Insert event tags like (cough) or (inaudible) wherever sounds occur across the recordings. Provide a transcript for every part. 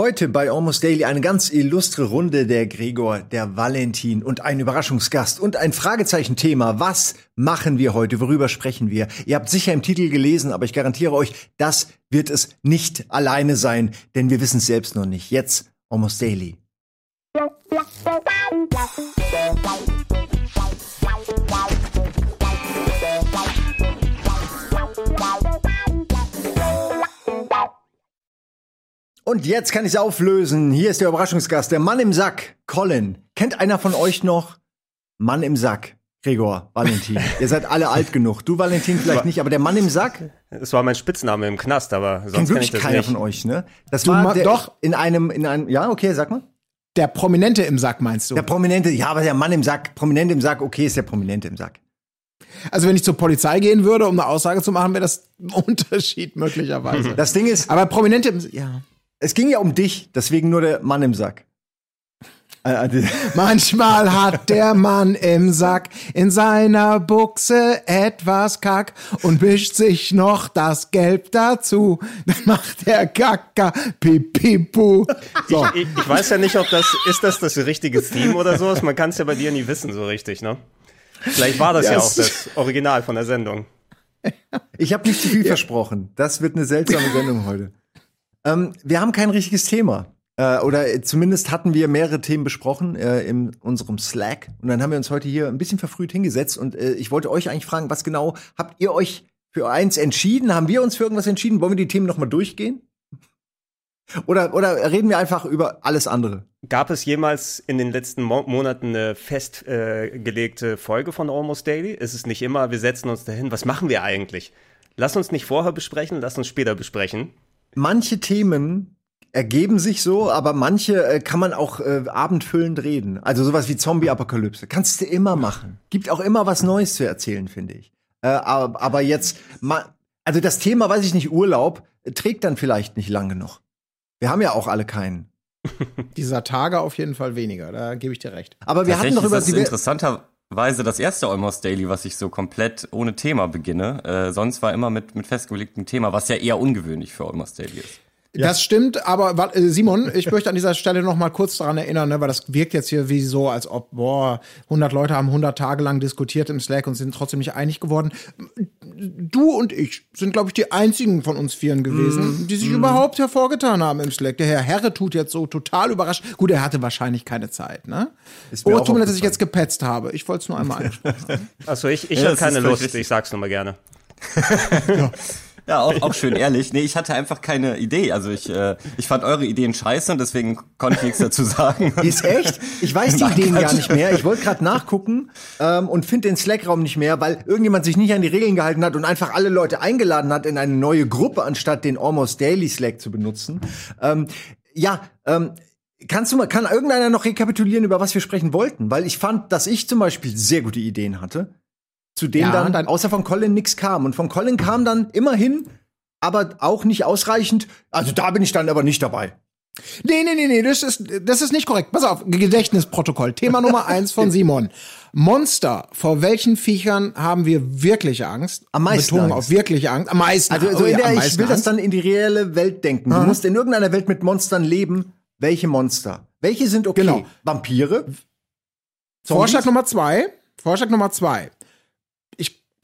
Heute bei Almost Daily eine ganz illustre Runde der Gregor, der Valentin und ein Überraschungsgast und ein Fragezeichen-Thema. Was machen wir heute? Worüber sprechen wir? Ihr habt sicher im Titel gelesen, aber ich garantiere euch, das wird es nicht alleine sein, denn wir wissen es selbst noch nicht. Jetzt Almost Daily. Und jetzt kann ich es auflösen. Hier ist der Überraschungsgast, der Mann im Sack, Colin. Kennt einer von euch noch Mann im Sack? Gregor, Valentin. (laughs) Ihr seid alle alt genug. Du, Valentin, vielleicht nicht, aber der Mann im Sack? Es war mein Spitzname im Knast, aber sonst Kennt kenn wirklich ich das keiner nicht. von euch, ne? Das Du war der, doch. in einem, in einem, ja, okay, sag mal. Der Prominente im Sack meinst du? Der Prominente, ja, aber der Mann im Sack, Prominente im Sack, okay, ist der Prominente im Sack. Also wenn ich zur Polizei gehen würde, um eine Aussage zu machen, wäre das ein (laughs) Unterschied möglicherweise. Das Ding ist, Aber Prominente im ja. Es ging ja um dich, deswegen nur der Mann im Sack. (laughs) Äh, äh, Manchmal hat der Mann im Sack in seiner Buchse etwas Kack und mischt sich noch das Gelb dazu. Dann macht der Kaka pipipu. So. Ich, ich weiß ja nicht, ob das, ist das das richtige Theme oder sowas? Man kann es ja bei dir nie wissen so richtig, ne? Vielleicht war das ja, Ja, auch das Original von der Sendung. Ich habe nicht zu viel versprochen. Das wird eine seltsame Sendung heute. Ähm, wir haben kein richtiges Thema. Äh, oder zumindest hatten wir mehrere Themen besprochen äh, in unserem Slack. Und dann haben wir uns heute hier ein bisschen verfrüht hingesetzt. Und äh, ich wollte euch eigentlich fragen, was genau habt ihr euch für eins entschieden? Haben wir uns für irgendwas entschieden? Wollen wir die Themen noch mal durchgehen? Oder, oder reden wir einfach über alles andere? Gab es jemals in den letzten Mo Monaten eine festgelegte äh, Folge von Almost Daily? Ist es nicht immer, wir setzen uns dahin, was machen wir eigentlich? Lass uns nicht vorher besprechen, lass uns später besprechen. Manche Themen ergeben sich so, aber manche äh, kann man auch äh, abendfüllend reden. Also sowas wie Zombie-Apokalypse. Kannst du immer machen. Gibt auch immer was Neues zu erzählen, finde ich. Äh, aber, aber jetzt, ma also das Thema, weiß ich nicht, Urlaub, äh, trägt dann vielleicht nicht lang genug. Wir haben ja auch alle keinen. (laughs) Dieser Tage auf jeden Fall weniger, da gebe ich dir recht. Aber wir hatten doch über ist das die interessanterweise das erste Almost Daily, was ich so komplett ohne Thema beginne. Äh, sonst war immer mit, mit festgelegtem Thema, was ja eher ungewöhnlich für Almost Daily ist. Das stimmt, aber äh, Simon, ich möchte an dieser Stelle noch mal kurz daran erinnern, ne, weil das wirkt jetzt hier wie so, als ob, boah, 100 Leute haben 100 Tage lang diskutiert im Slack und sind trotzdem nicht einig geworden. Du und ich sind, glaube ich, die einzigen von uns Vieren gewesen, die sich überhaupt hervorgetan haben im Slack. Der Herr Herre tut jetzt so total überrascht. Gut, er hatte wahrscheinlich keine Zeit, ne? Oh, tut mir leid, dass ich jetzt gepetzt habe. Ich wollte es nur einmal (laughs) angesprochen haben. Also ich, ich Ja, habe keine Lust, richtig. ich sag's nur mal gerne. (laughs) (laughs) Ja, auch, auch schön ehrlich. Nee, ich hatte einfach keine Idee. Also ich, äh, ich fand eure Ideen scheiße und deswegen konnte ich nichts dazu sagen. (laughs) Ist echt? Ich weiß die Ideen gar nicht mehr. Ich wollte gerade nachgucken ähm, und finde den Slack-Raum nicht mehr, weil irgendjemand sich nicht an die Regeln gehalten hat und einfach alle Leute eingeladen hat in eine neue Gruppe, anstatt den Almost Daily Slack zu benutzen. Ähm, ja, ähm, kannst du mal, kann irgendeiner noch rekapitulieren, über was wir sprechen wollten? Weil ich fand, dass ich zum Beispiel sehr gute Ideen hatte, zu denen Ja, dann, dann- außer von Colin nichts kam. Und von Colin kam dann immerhin, aber auch nicht ausreichend. Also da bin ich dann aber nicht dabei. Nee, nee, nee, nee, das ist, das ist nicht korrekt. Pass auf, Gedächtnisprotokoll. Thema (laughs) Nummer eins von Simon. Monster. Vor welchen Viechern haben wir wirkliche Angst? Am meisten Betonung Angst. auf wirkliche Angst. Am meisten Also, so oh in ja, der, am ich meisten will das Angst. dann in die reelle Welt denken. Du musst in irgendeiner Welt mit Monstern leben. Welche Monster? Welche sind okay? Genau. Vampire? Vorschlag Nummer zwei. Vorschlag Nummer zwei.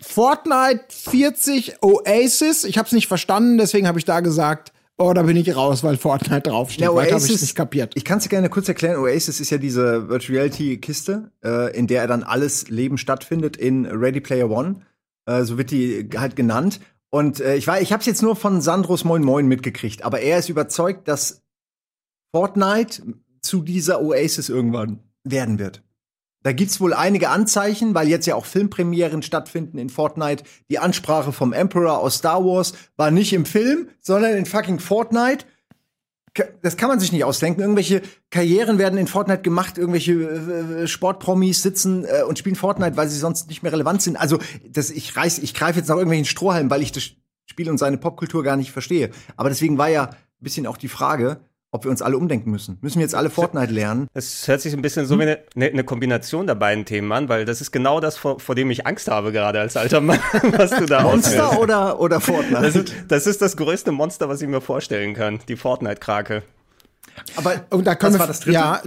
Fortnite 40 Oasis. Ich habe es nicht verstanden, deswegen habe ich da gesagt, oh, da bin ich raus, weil Fortnite draufsteht. Ja, Weiter habe ich Oasis- nicht kapiert. Ich kann es dir gerne kurz erklären. Oasis ist ja diese Virtual Reality Kiste, äh, in der dann alles Leben stattfindet in Ready Player One. Äh, so wird die halt genannt. Und äh, ich war, ich habe es jetzt nur von Sandros Moin Moin mitgekriegt, aber er ist überzeugt, dass Fortnite zu dieser Oasis irgendwann werden wird. Da gibt's wohl einige Anzeichen, weil jetzt ja auch Filmpremieren stattfinden in Fortnite. Die Ansprache vom Emperor aus Star Wars war nicht im Film, sondern in fucking Fortnite. Das kann man sich nicht ausdenken. Irgendwelche Karrieren werden in Fortnite gemacht, irgendwelche äh, Sportpromis sitzen äh, und spielen Fortnite, weil sie sonst nicht mehr relevant sind. Also, das, ich ich greife jetzt nach irgendwelchen Strohhalmen, weil ich das Spiel und seine Popkultur gar nicht verstehe. Aber deswegen war ja ein bisschen auch die Frage, ob wir uns alle umdenken müssen. Müssen wir jetzt alle Fortnite lernen? Es hört sich ein bisschen so wie eine, eine, eine Kombination der beiden Themen an, weil das ist genau das, vor, vor dem ich Angst habe gerade als alter Mann, (laughs) was du da Monster auswählst. oder, oder Fortnite? Das ist, das ist das größte Monster, was ich mir vorstellen kann, die Fortnite-Krake. Aber Und da können was wir, war das dritte? ja,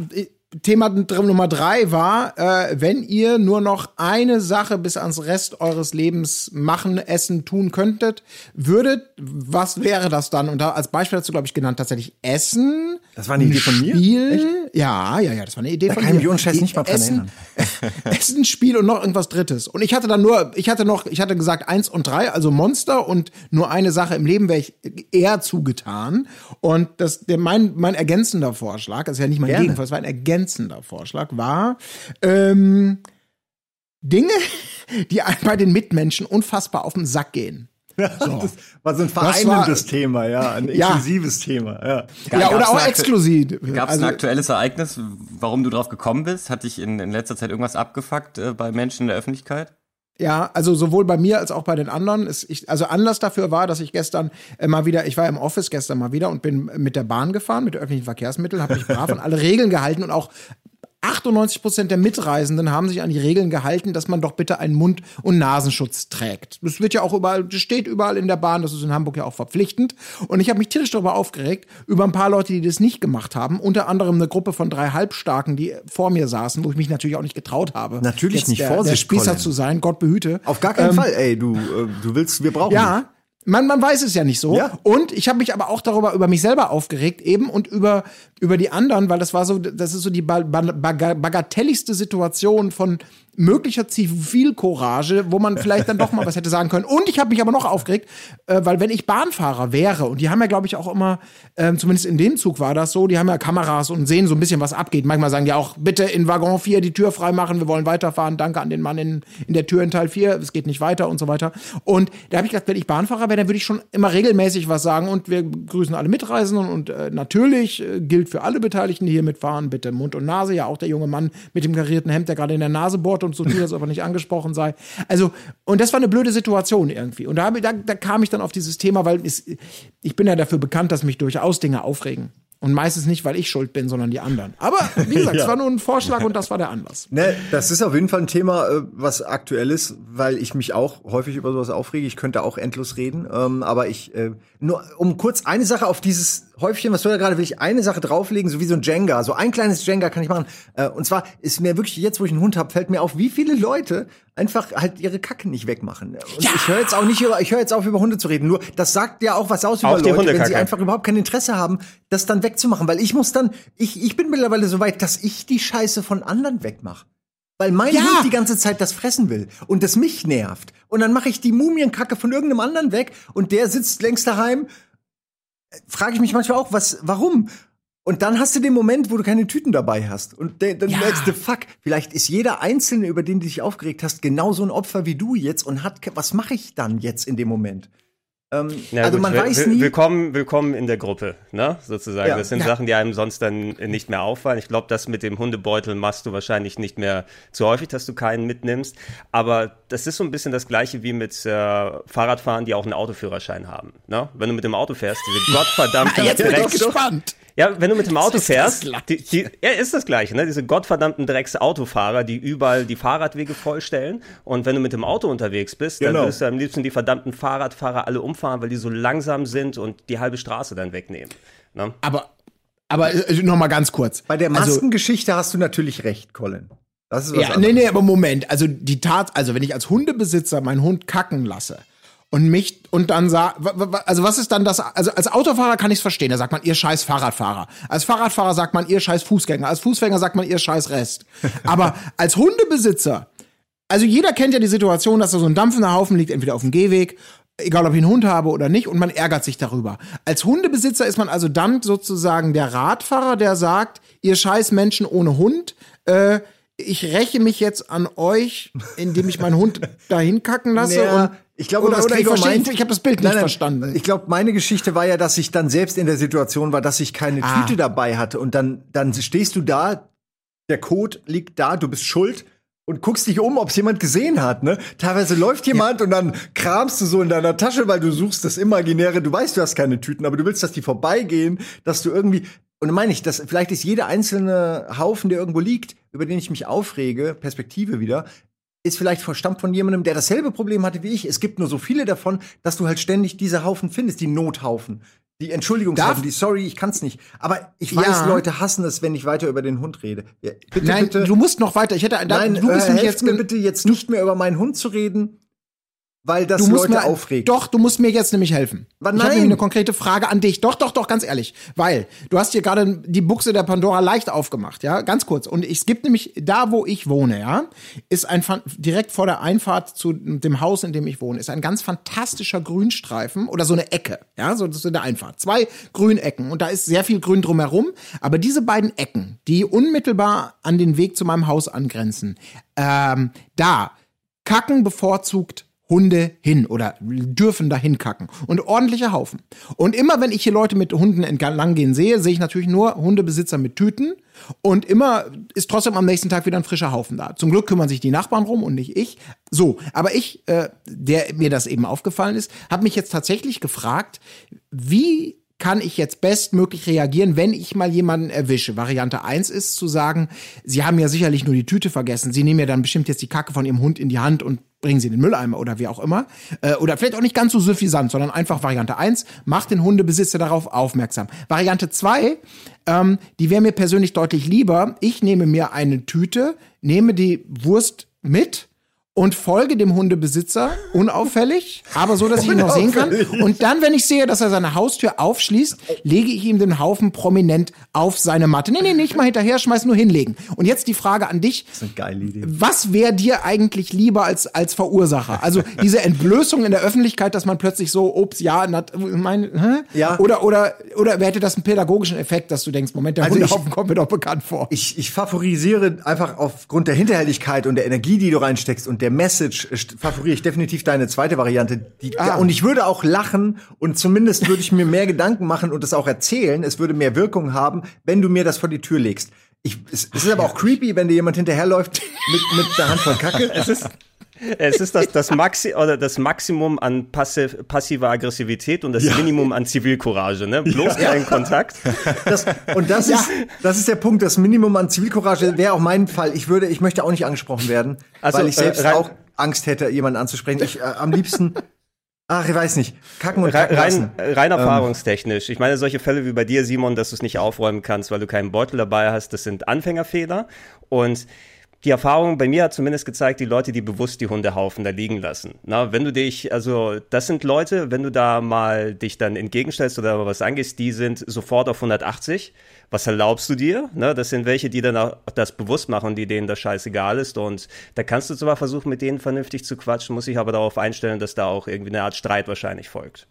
Thema Nummer drei war, äh, wenn ihr nur noch eine Sache bis ans Rest eures Lebens machen, essen, tun könntet, würdet, was wäre das dann? Und da als Beispiel dazu, glaube ich, genannt tatsächlich Essen. Das war eine Idee von mir? Spiel. Ja, ja, ja, das war eine Idee Da von kann ich mir. mich ohne Scheiß nicht mal dran Essen, (laughs) Essen, Spiel und noch irgendwas Drittes. Und ich hatte dann nur, ich hatte noch, ich hatte gesagt eins und drei, also Monster und nur eine Sache im Leben wäre ich eher zugetan. Und das, der, mein, mein ergänzender Vorschlag, das ist ja nicht mein Gerne. Gegenfall, es war ein ergänzender Vorschlag, war ähm, Dinge, die einem bei den Mitmenschen unfassbar auf den Sack gehen. Das war so ein war- vereinendes Thema, ja, ein Ja. exklusives Thema, ja. ja, oder auch exklusiv. Gab es Also- ein aktuelles Ereignis, warum du drauf gekommen bist? Hat dich in, in letzter Zeit irgendwas abgefuckt äh, bei Menschen in der Öffentlichkeit? Ja, also sowohl bei mir als auch bei den anderen. Ist ich, also Anlass dafür war, dass ich gestern äh, mal wieder, ich war im Office gestern mal wieder und bin mit der Bahn gefahren, mit öffentlichen Verkehrsmitteln, habe mich brav an alle Regeln gehalten und auch 98 Prozent der Mitreisenden haben sich an die Regeln gehalten, dass man doch bitte einen Mund- und Nasenschutz trägt. Das wird ja auch überall, das steht überall in der Bahn, das ist in Hamburg ja auch verpflichtend. Und ich habe mich tierisch darüber aufgeregt, über ein paar Leute, die das nicht gemacht haben. Unter anderem eine Gruppe von drei Halbstarken, die vor mir saßen, wo ich mich natürlich auch nicht getraut habe. Natürlich nicht, der, der Vorsicht, Spießer Colin. zu sein, Gott behüte. Auf gar keinen Fall, ey, du, äh, du willst, wir brauchen dich. Man, man weiß es ja nicht so. Ja. Und ich habe mich aber auch darüber über mich selber aufgeregt eben und über über die anderen, weil das war so, das ist so die ba ba baga- bagatelligste Situation von möglicher Zivilcourage, wo man vielleicht dann doch mal was hätte sagen können. Und ich habe mich aber noch aufgeregt, äh, weil wenn ich Bahnfahrer wäre und die haben ja glaube ich auch immer, ähm, zumindest in dem Zug war das so, die haben ja Kameras und sehen so ein bisschen was abgeht. Manchmal sagen die auch bitte in Waggon 4 die Tür frei machen, wir wollen weiterfahren. Danke an den Mann in in der Tür in Teil 4, es geht nicht weiter und so weiter. Und da habe ich gedacht, wenn ich Bahnfahrer wäre, dann würde ich schon immer regelmäßig was sagen und wir grüßen alle Mitreisenden und äh, natürlich äh, gilt für alle Beteiligten, die hier mitfahren, bitte Mund und Nase, ja auch der junge Mann mit dem karierten Hemd, der gerade in der Nase bohrt und so tut, als ob er nicht angesprochen sei. Also, und das war eine blöde Situation irgendwie. Und da, da, da kam ich dann auf dieses Thema, weil es, ich bin ja dafür bekannt, dass mich durchaus Dinge aufregen. Und meistens nicht, weil ich schuld bin, sondern die anderen. Aber wie gesagt, (laughs) es Ja. war nur ein Vorschlag und das war der Anlass. Ne, das ist auf jeden Fall ein Thema, äh, was aktuell ist, weil ich mich auch häufig über sowas aufrege. Ich könnte auch endlos reden. Ähm, aber ich, äh, nur um kurz eine Sache auf dieses Häufchen, was du da gerade will ich eine Sache drauflegen, so wie so ein Jenga. So ein kleines Jenga kann ich machen. Äh, und zwar ist mir wirklich, jetzt wo ich einen Hund habe, fällt mir auf, wie viele Leute einfach halt ihre Kacke nicht wegmachen. Und ich höre jetzt auch nicht über, ich höre jetzt auf, über Hunde zu reden. Nur, das sagt ja auch was aus Auch über die Leute, wenn sie einfach überhaupt kein Interesse haben, das dann wegzumachen. Weil ich muss dann, ich, ich bin mittlerweile so weit, dass ich die Scheiße von anderen wegmache. Weil mein Ja. Hund die ganze Zeit das fressen will und das mich nervt. Und dann mache ich die Mumienkacke von irgendeinem anderen weg und der sitzt längst daheim. Frage ich mich manchmal auch, was, warum? Und dann hast du den Moment, wo du keine Tüten dabei hast. Und der- dann Ja. merkst du, fuck, vielleicht ist jeder Einzelne, über den du dich aufgeregt hast, genauso ein Opfer wie du jetzt und hat, was mache ich dann jetzt in dem Moment? Ähm, Ja, also gut, man will- weiß will- nie. Willkommen, willkommen in der Gruppe, ne? Sozusagen. Ja. Das sind Ja. Sachen, die einem sonst dann nicht mehr auffallen. Ich glaube, das mit dem Hundebeutel machst du wahrscheinlich nicht mehr zu häufig, dass du keinen mitnimmst. Aber das ist so ein bisschen das Gleiche wie mit äh, Fahrradfahren, die auch einen Autoführerschein haben. Ne? Wenn du mit dem Auto fährst, diese (laughs) gottverdammte Jetzt bin ich Drecks- gespannt. Ja, wenn du mit dem Auto ist fährst, die, die, ja, ist das Gleiche, ne? Diese gottverdammten Drecks-Autofahrer, die überall die Fahrradwege vollstellen. Und wenn du mit dem Auto unterwegs bist, dann Genau. wirst du am liebsten die verdammten Fahrradfahrer alle umfahren, weil die so langsam sind und die halbe Straße dann wegnehmen. Ne? Aber, aber äh, noch mal ganz kurz. Bei der Also, Maskengeschichte hast du natürlich recht, Colin. Das ist was Ja, nee, anderes. nee, aber Moment. Also die Tat, also wenn ich als Hundebesitzer meinen Hund kacken lasse und mich und dann sag, wa- wa- also was ist dann das? Also als Autofahrer kann ich es verstehen. Da sagt man ihr scheiß Fahrradfahrer. Als Fahrradfahrer sagt man ihr scheiß Fußgänger. Als Fußgänger sagt man ihr scheiß Rest. (laughs) Aber als Hundebesitzer, also jeder kennt ja die Situation, dass da so ein dampfender Haufen liegt, entweder auf dem Gehweg, egal ob ich einen Hund habe oder nicht, und man ärgert sich darüber. Als Hundebesitzer ist man also dann sozusagen der Radfahrer, der sagt, ihr scheiß Menschen ohne Hund, äh, ich räche mich jetzt an euch, indem ich meinen Hund (laughs) dahin kacken lasse. Naja, ich glaube, oder, oder ich, verstehe, ich, habe das Bild nicht Nein, nein, verstanden. Ich glaube, meine Geschichte war ja, dass ich dann selbst in der Situation war, dass ich keine Ah. Tüte dabei hatte. Und dann, dann stehst du da, der Code liegt da, du bist schuld. Und guckst dich um, ob es jemand gesehen hat, ne? Teilweise läuft jemand und dann kramst du so in deiner Tasche, weil du suchst das Imaginäre. Du weißt, du hast keine Tüten, aber du willst, dass die vorbeigehen, dass du irgendwie. Und meine ich, dass vielleicht ist jeder einzelne Haufen, der irgendwo liegt, über den ich mich aufrege, Perspektive wieder, ist vielleicht verstammt von jemandem, der dasselbe Problem hatte wie ich. Es gibt nur so viele davon, dass du halt ständig diese Haufen findest, die Nothaufen. Die Entschuldigung, Darf- die sorry, ich kann's nicht. Aber ich weiß, Ja. Leute hassen es, wenn ich weiter über den Hund rede. Bitte, Nein, bitte. du musst noch weiter. Ich hätte, Nein, du bist äh, jetzt mir bitte jetzt nicht mehr über meinen Hund zu reden, weil das du musst Leute mir, aufregt. Doch, du musst mir jetzt nämlich helfen. Aber ich habe eine konkrete Frage an dich. Doch, doch, doch, ganz ehrlich. Weil du hast hier gerade die Buchse der Pandora leicht aufgemacht, ja, ganz kurz. Und es gibt nämlich da, wo ich wohne, ja, ist ein direkt vor der Einfahrt zu dem Haus, in dem ich wohne, ist ein ganz fantastischer Grünstreifen oder so eine Ecke, ja, so das ist in der Einfahrt. Zwei Grünecken und da ist sehr viel Grün drumherum. Aber diese beiden Ecken, die unmittelbar an den Weg zu meinem Haus angrenzen, ähm, da kacken bevorzugt Hunde hin oder dürfen dahin kacken. Und ordentliche Haufen. Und immer wenn ich hier Leute mit Hunden entlang gehen sehe, sehe ich natürlich nur Hundebesitzer mit Tüten. Und immer ist trotzdem am nächsten Tag wieder ein frischer Haufen da. Zum Glück kümmern sich die Nachbarn rum und nicht ich. So, aber ich, äh, der mir das eben aufgefallen ist, habe mich jetzt tatsächlich gefragt, wie kann ich jetzt bestmöglich reagieren, wenn ich mal jemanden erwische? Variante eins ist zu sagen, Sie haben ja sicherlich nur die Tüte vergessen. Sie nehmen ja dann bestimmt jetzt die Kacke von Ihrem Hund in die Hand und bringen sie in den Mülleimer oder wie auch immer. Äh, oder vielleicht auch nicht ganz so suffisant, sondern einfach Variante eins macht den Hundebesitzer darauf aufmerksam. Variante zwei ähm, die wäre mir persönlich deutlich lieber. Ich nehme mir eine Tüte, nehme die Wurst mit und folge dem Hundebesitzer unauffällig, aber so, dass ich ihn noch sehen kann. Und dann, wenn ich sehe, dass er seine Haustür aufschließt, lege ich ihm den Haufen prominent auf seine Matte. Nee, nee, nicht mal hinterher schmeißen, nur hinlegen. Und jetzt die Frage an dich. Das ist eine geile Idee. Was wäre dir eigentlich lieber als, als Verursacher? Also (laughs) diese Entblößung in der Öffentlichkeit, dass man plötzlich so, ups, ja, nat, mein, hä? Ja. Oder, oder, oder hätte das einen pädagogischen Effekt, dass du denkst, Moment, der Also ich- Hundehaufen kommt mir doch bekannt vor. Ich, ich favorisiere einfach aufgrund der Hinterhältigkeit und der Energie, die du reinsteckst und der Message, äh, st- favoriere ich definitiv deine zweite Variante. Die, Ah. Und ich würde auch lachen und zumindest würde ich mir mehr Gedanken machen und das auch erzählen. Es würde mehr Wirkung haben, wenn du mir das vor die Tür legst. Ich, es, es ist aber auch creepy, wenn dir jemand hinterherläuft mit, mit der Hand voll Kacke. Es ist, es ist das, das, Maxi oder das Maximum an passiv, passiver Aggressivität und das Minimum an Zivilcourage. Ne? Bloß keinen Kontakt. Das, und das ist, das ist der Punkt. Das Minimum an Zivilcourage wäre auch mein Fall. Ich würde, ich möchte auch nicht angesprochen werden, Also, weil ich äh, selbst rein- auch Angst hätte, jemanden anzusprechen. Ich äh, am liebsten, ach, ich weiß nicht, kacken und Rein, kacken lassen. rein, rein erfahrungstechnisch. Ich meine, solche Fälle wie bei dir, Simon, dass du es nicht aufräumen kannst, weil du keinen Beutel dabei hast, das sind Anfängerfehler. Und die Erfahrung bei mir hat zumindest gezeigt, die Leute, die bewusst die Hundehaufen da liegen lassen. Na, wenn du dich, also das sind Leute, wenn du da mal dich dann entgegenstellst oder was angehst, die sind sofort auf 180. Was erlaubst du dir? Ne, das sind welche, die dann auch das bewusst machen, die denen das scheißegal ist. Und da kannst du zwar versuchen, mit denen vernünftig zu quatschen, muss ich aber darauf einstellen, dass da auch irgendwie eine Art Streit wahrscheinlich folgt.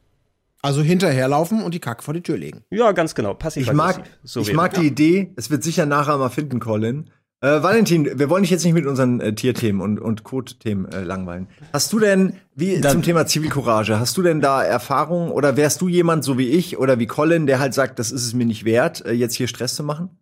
Also hinterherlaufen und die Kacke vor die Tür legen. Ja, ganz genau. Passiv Ich mag, So ich mag die Idee. Es wird sicher nachher mal finden, Colin. Äh, Valentin, wir wollen dich jetzt nicht mit unseren äh, Tierthemen und, und Code-Themen äh, langweilen. Hast du denn, wie zum Thema Zivilcourage, hast du denn da Erfahrungen oder wärst du jemand so wie ich oder wie Colin, der halt sagt, das ist es mir nicht wert, äh, jetzt hier Stress zu machen?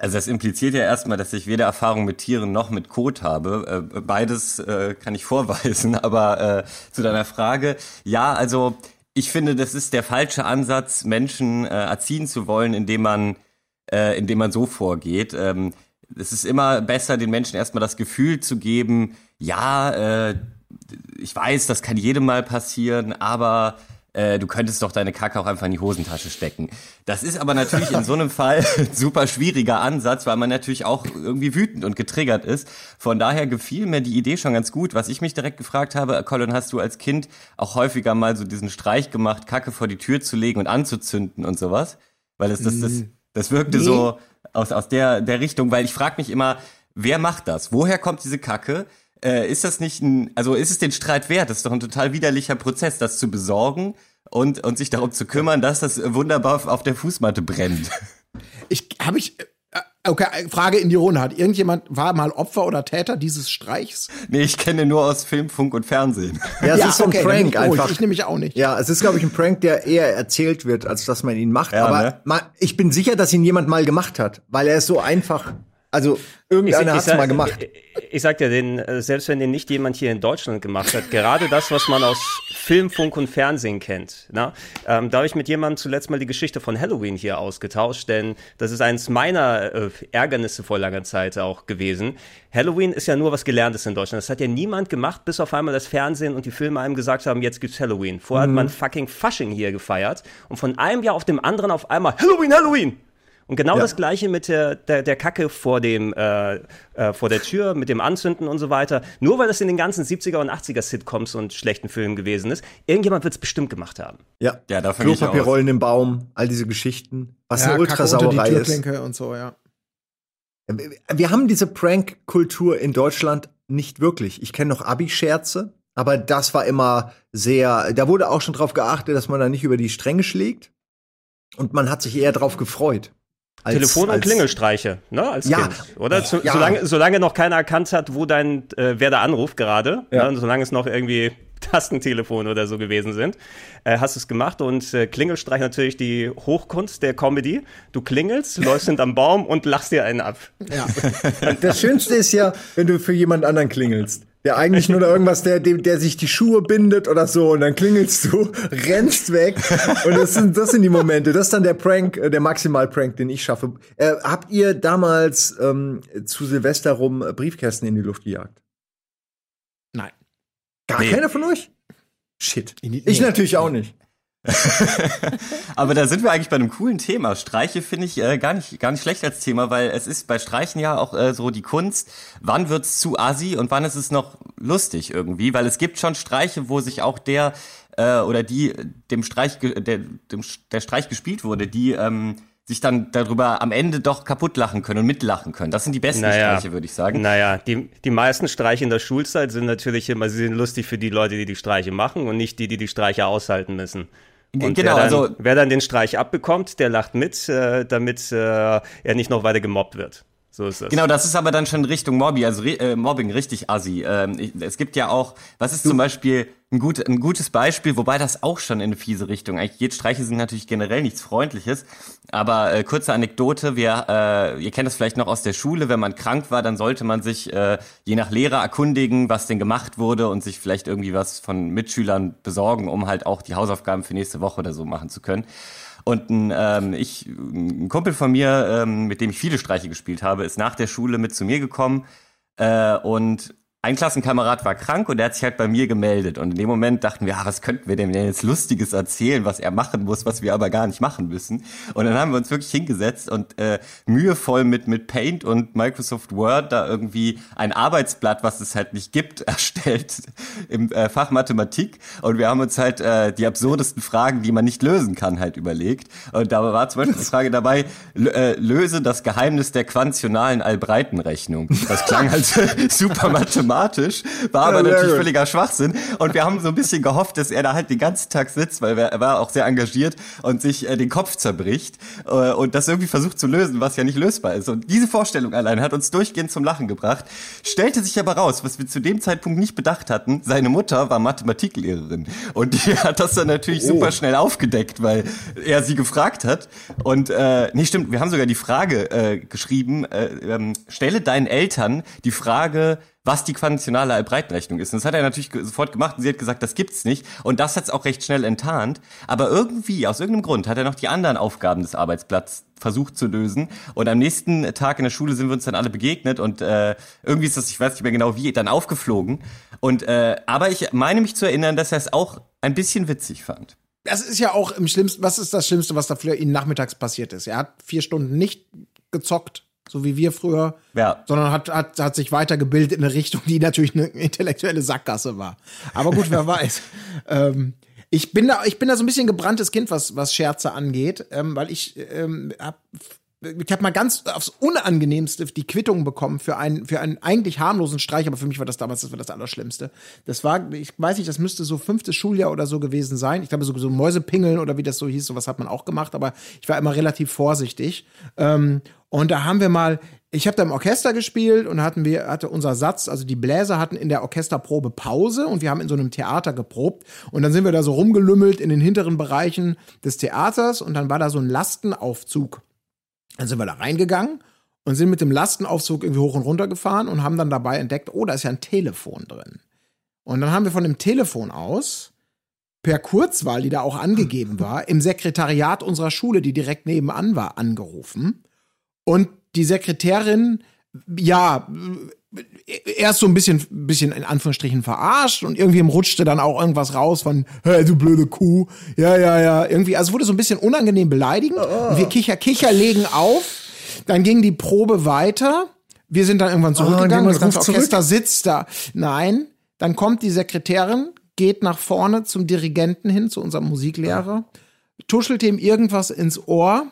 Also das impliziert ja erstmal, dass ich weder Erfahrung mit Tieren noch mit Kot habe. Äh, beides äh, kann ich vorweisen, (laughs) aber zu deiner Frage, ja, also ich finde, das ist der falsche Ansatz, Menschen erziehen zu wollen, indem man, indem man so vorgeht. Ähm, es ist immer besser, den Menschen erstmal das Gefühl zu geben, ja, äh, ich weiß, das kann jedem mal passieren, aber äh, du könntest doch deine Kacke auch einfach in die Hosentasche stecken. Das ist aber natürlich in so einem Fall (laughs) ein super schwieriger Ansatz, weil man natürlich auch irgendwie wütend und getriggert ist. Von daher gefiel mir die Idee schon ganz gut. Was ich mich direkt gefragt habe, Colin, hast du als Kind auch häufiger mal so diesen Streich gemacht, Kacke vor die Tür zu legen und anzuzünden und sowas? Weil das, das, das, das wirkte Nee. so aus, aus der, der Richtung, weil ich frage mich immer, wer macht das? Woher kommt diese Kacke? Äh, ist das nicht ein, also ist es den Streit wert? Das ist doch ein total widerlicher Prozess, das zu besorgen und, und sich darum zu kümmern, dass das wunderbar auf- der Fußmatte brennt. Ich habe ich. Äh, Okay, Frage in die Runde. Hat irgendjemand war mal Opfer oder Täter dieses Streichs? Nee, ich kenne nur aus Film, Funk und Fernsehen. Ja, es ist so ein okay, bin Prank ich beruhigt. einfach. Ich nehme mich auch nicht. Ja, es ist, glaube ich, ein Prank, der eher erzählt wird, als dass man ihn macht. Ja, Aber ne? mal, ich bin sicher, dass ihn jemand mal gemacht hat, weil er ist so einfach Also irgendeiner hat es mal gemacht. Ich, ich sag dir, den, äh, selbst wenn den nicht jemand hier in Deutschland gemacht hat, gerade das, was man aus Film, Funk und Fernsehen kennt. Na? Ähm, da habe ich mit jemandem zuletzt mal die Geschichte von Halloween hier ausgetauscht, denn das ist eines meiner äh, Ärgernisse vor langer Zeit auch gewesen. Halloween ist ja nur was Gelerntes in Deutschland. Das hat ja niemand gemacht, bis auf einmal das Fernsehen und die Filme einem gesagt haben, jetzt gibt's Halloween. Vorher mhm. hat man fucking Fasching hier gefeiert und von einem Jahr auf dem anderen auf einmal Halloween, Halloween! Und genau ja. das gleiche mit der, der, der Kacke vor dem äh, äh, vor der Tür, mit dem Anzünden und so weiter. Nur weil das in den ganzen 70er und 80er Sitcoms und schlechten Filmen gewesen ist. Irgendjemand wird es bestimmt gemacht haben. Ja, ja da Klopapierrollen im Baum, all diese Geschichten. Was ja, eine Ultrasauerei ist. und so, ja. Wir haben diese Prank-Kultur in Deutschland nicht wirklich. Ich kenne noch Abi-Scherze, aber das war immer sehr, da wurde auch schon drauf geachtet, dass man da nicht über die Stränge schlägt. Und man hat sich eher drauf gefreut. Als, Telefon- und Klingelstreiche, ne, als ja. Kind, oder? Zu, ja. solange, solange noch keiner erkannt hat, wo dein, äh, wer da anruft gerade, ja. ne, solange es noch irgendwie (laughs) Tastentelefon oder so gewesen sind, äh, hast du es gemacht und äh, Klingelstreich natürlich die Hochkunst der Comedy. Du klingelst, (laughs) läufst hinterm Baum und lachst dir einen ab. Ja. Das Schönste ist ja, wenn du für jemand anderen klingelst. Der eigentlich nur (laughs) irgendwas, der, der, der sich die Schuhe bindet oder so und dann klingelst du, (laughs) rennst weg und das sind, das sind die Momente. Das ist dann der Prank, äh, der Maximal-Prank, den ich schaffe. Äh, habt ihr damals ähm, zu Silvester rum Briefkästen in die Luft gejagt? Nein. Gar nee. keiner von euch? Shit. Ich natürlich auch nicht. (laughs) Aber da sind wir eigentlich bei einem coolen Thema. Streiche finde ich äh, gar nicht gar nicht schlecht als Thema, weil es ist bei Streichen ja auch äh, so die Kunst, wann wird's zu assi und wann ist es noch lustig irgendwie, weil es gibt schon Streiche, wo sich auch der äh, oder die dem Streich der, dem, der Streich gespielt wurde, die ähm, sich dann darüber am Ende doch kaputt lachen können und mitlachen können. Das sind die besten naja, Streiche, würde ich sagen. Naja, die, die meisten Streiche in der Schulzeit sind natürlich immer, sie sind lustig für die Leute, die die Streiche machen und nicht die, die die Streiche aushalten müssen. Und genau, wer dann, also wer dann den Streich abbekommt, der lacht mit, äh, damit äh, er nicht noch weiter gemobbt wird. So ist das. Genau, das ist aber dann schon Richtung Mobby, also äh, Mobbing richtig assi. Ähm, ich, es gibt ja auch, was ist du, zum Beispiel ein, gut, ein gutes Beispiel, wobei das auch schon in eine fiese Richtung. Eigentlich jetzt Streiche sind natürlich generell nichts Freundliches, aber äh, kurze Anekdote, wir, äh, ihr kennt das vielleicht noch aus der Schule, wenn man krank war, dann sollte man sich äh, je nach Lehrer erkundigen, was denn gemacht wurde und sich vielleicht irgendwie was von Mitschülern besorgen, um halt auch die Hausaufgaben für nächste Woche oder so machen zu können. Und ein, ähm, ich, ein Kumpel von mir, ähm, mit dem ich viele Streiche gespielt habe, ist nach der Schule mit zu mir gekommen äh, und ein Klassenkamerad war krank und er hat sich halt bei mir gemeldet. Und in dem Moment dachten wir, ah, was könnten wir denn jetzt Lustiges erzählen, was er machen muss, was wir aber gar nicht machen müssen. Und dann haben wir uns wirklich hingesetzt und äh, mühevoll mit, mit Paint und Microsoft Word da irgendwie ein Arbeitsblatt, was es halt nicht gibt, (laughs) erstellt im äh, Fach Mathematik. Und wir haben uns halt äh, die absurdesten Fragen, die man nicht lösen kann, halt überlegt. Und da war zum Beispiel die Frage dabei, äh, löse das Geheimnis der quantionalen Allbreitenrechnung. Das klang (laughs) halt (laughs) super mathematisch dramatisch, war aber ja, natürlich völliger Schwachsinn. Und wir haben so ein bisschen gehofft, dass er da halt den ganzen Tag sitzt, weil er war auch sehr engagiert und sich äh, den Kopf zerbricht äh, und das irgendwie versucht zu lösen, was ja nicht lösbar ist. Und diese Vorstellung allein hat uns durchgehend zum Lachen gebracht. Stellte sich aber raus, was wir zu dem Zeitpunkt nicht bedacht hatten, seine Mutter war Mathematiklehrerin. Und die (laughs) hat das dann natürlich oh. super schnell aufgedeckt, weil er sie gefragt hat. Und äh, nee, stimmt, wir haben sogar die Frage äh, geschrieben, äh, ähm, stelle deinen Eltern die Frage, was die quantionale Allbreitenrechnung ist. Und das hat er natürlich sofort gemacht und sie hat gesagt, das gibt's nicht. Und das hat's auch recht schnell enttarnt. Aber irgendwie, aus irgendeinem Grund, hat er noch die anderen Aufgaben des Arbeitsblatts versucht zu lösen. Und am nächsten Tag in der Schule sind wir uns dann alle begegnet und äh, irgendwie ist das, ich weiß nicht mehr genau wie, dann aufgeflogen. Und äh, aber ich meine mich zu erinnern, dass er es auch ein bisschen witzig fand. Das ist ja auch im schlimmsten, was ist das Schlimmste, was da für ihn nachmittags passiert ist? Er hat vier Stunden nicht gezockt so wie wir früher, ja. sondern hat, hat, hat sich weitergebildet in eine Richtung, die natürlich eine intellektuelle Sackgasse war. Aber gut, wer (laughs) weiß. Ähm, ich bin da, ich bin da so ein bisschen gebranntes Kind, was, was Scherze angeht, ähm, weil ich ähm, hab ich habe mal ganz aufs Unangenehmste die Quittung bekommen für einen, für einen eigentlich harmlosen Streich, aber für mich war das damals das, war das Allerschlimmste. Das war, ich weiß nicht, das müsste so fünftes Schuljahr oder so gewesen sein. Ich glaube, so, so Mäusepingeln oder wie das so hieß, sowas hat man auch gemacht, aber ich war immer relativ vorsichtig. Ähm, und da haben wir mal, ich habe da im Orchester gespielt und hatten wir, hatte unser Satz, also die Bläser hatten in der Orchesterprobe Pause und wir haben in so einem Theater geprobt und dann sind wir da so rumgelümmelt in den hinteren Bereichen des Theaters und dann war da so ein Lastenaufzug dann sind wir da reingegangen und sind mit dem Lastenaufzug irgendwie hoch und runter gefahren und haben dann dabei entdeckt, oh, da ist ja ein Telefon drin. Und dann haben wir von dem Telefon aus per Kurzwahl, die da auch angegeben (laughs) war, im Sekretariat unserer Schule, die direkt nebenan war, angerufen. Und die Sekretärin, ja, erst so ein bisschen, bisschen in Anführungsstrichen verarscht und irgendwie rutschte dann auch irgendwas raus von, hey, du blöde Kuh. Ja, ja, ja. Irgendwie, also wurde so ein bisschen unangenehm beleidigend. Und wir kicher, kicher legen auf. Dann ging die Probe weiter. Wir sind dann irgendwann zurückgegangen. Oh, das ganze zurück? Orchester sitzt da. Nein. Dann kommt die Sekretärin, geht nach vorne zum Dirigenten hin, zu unserem Musiklehrer, tuschelt ihm irgendwas ins Ohr.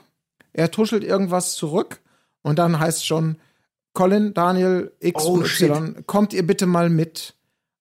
Er tuschelt irgendwas zurück. Und dann heißt schon, Colin, Daniel, X Oh, und Y, kommt ihr bitte mal mit?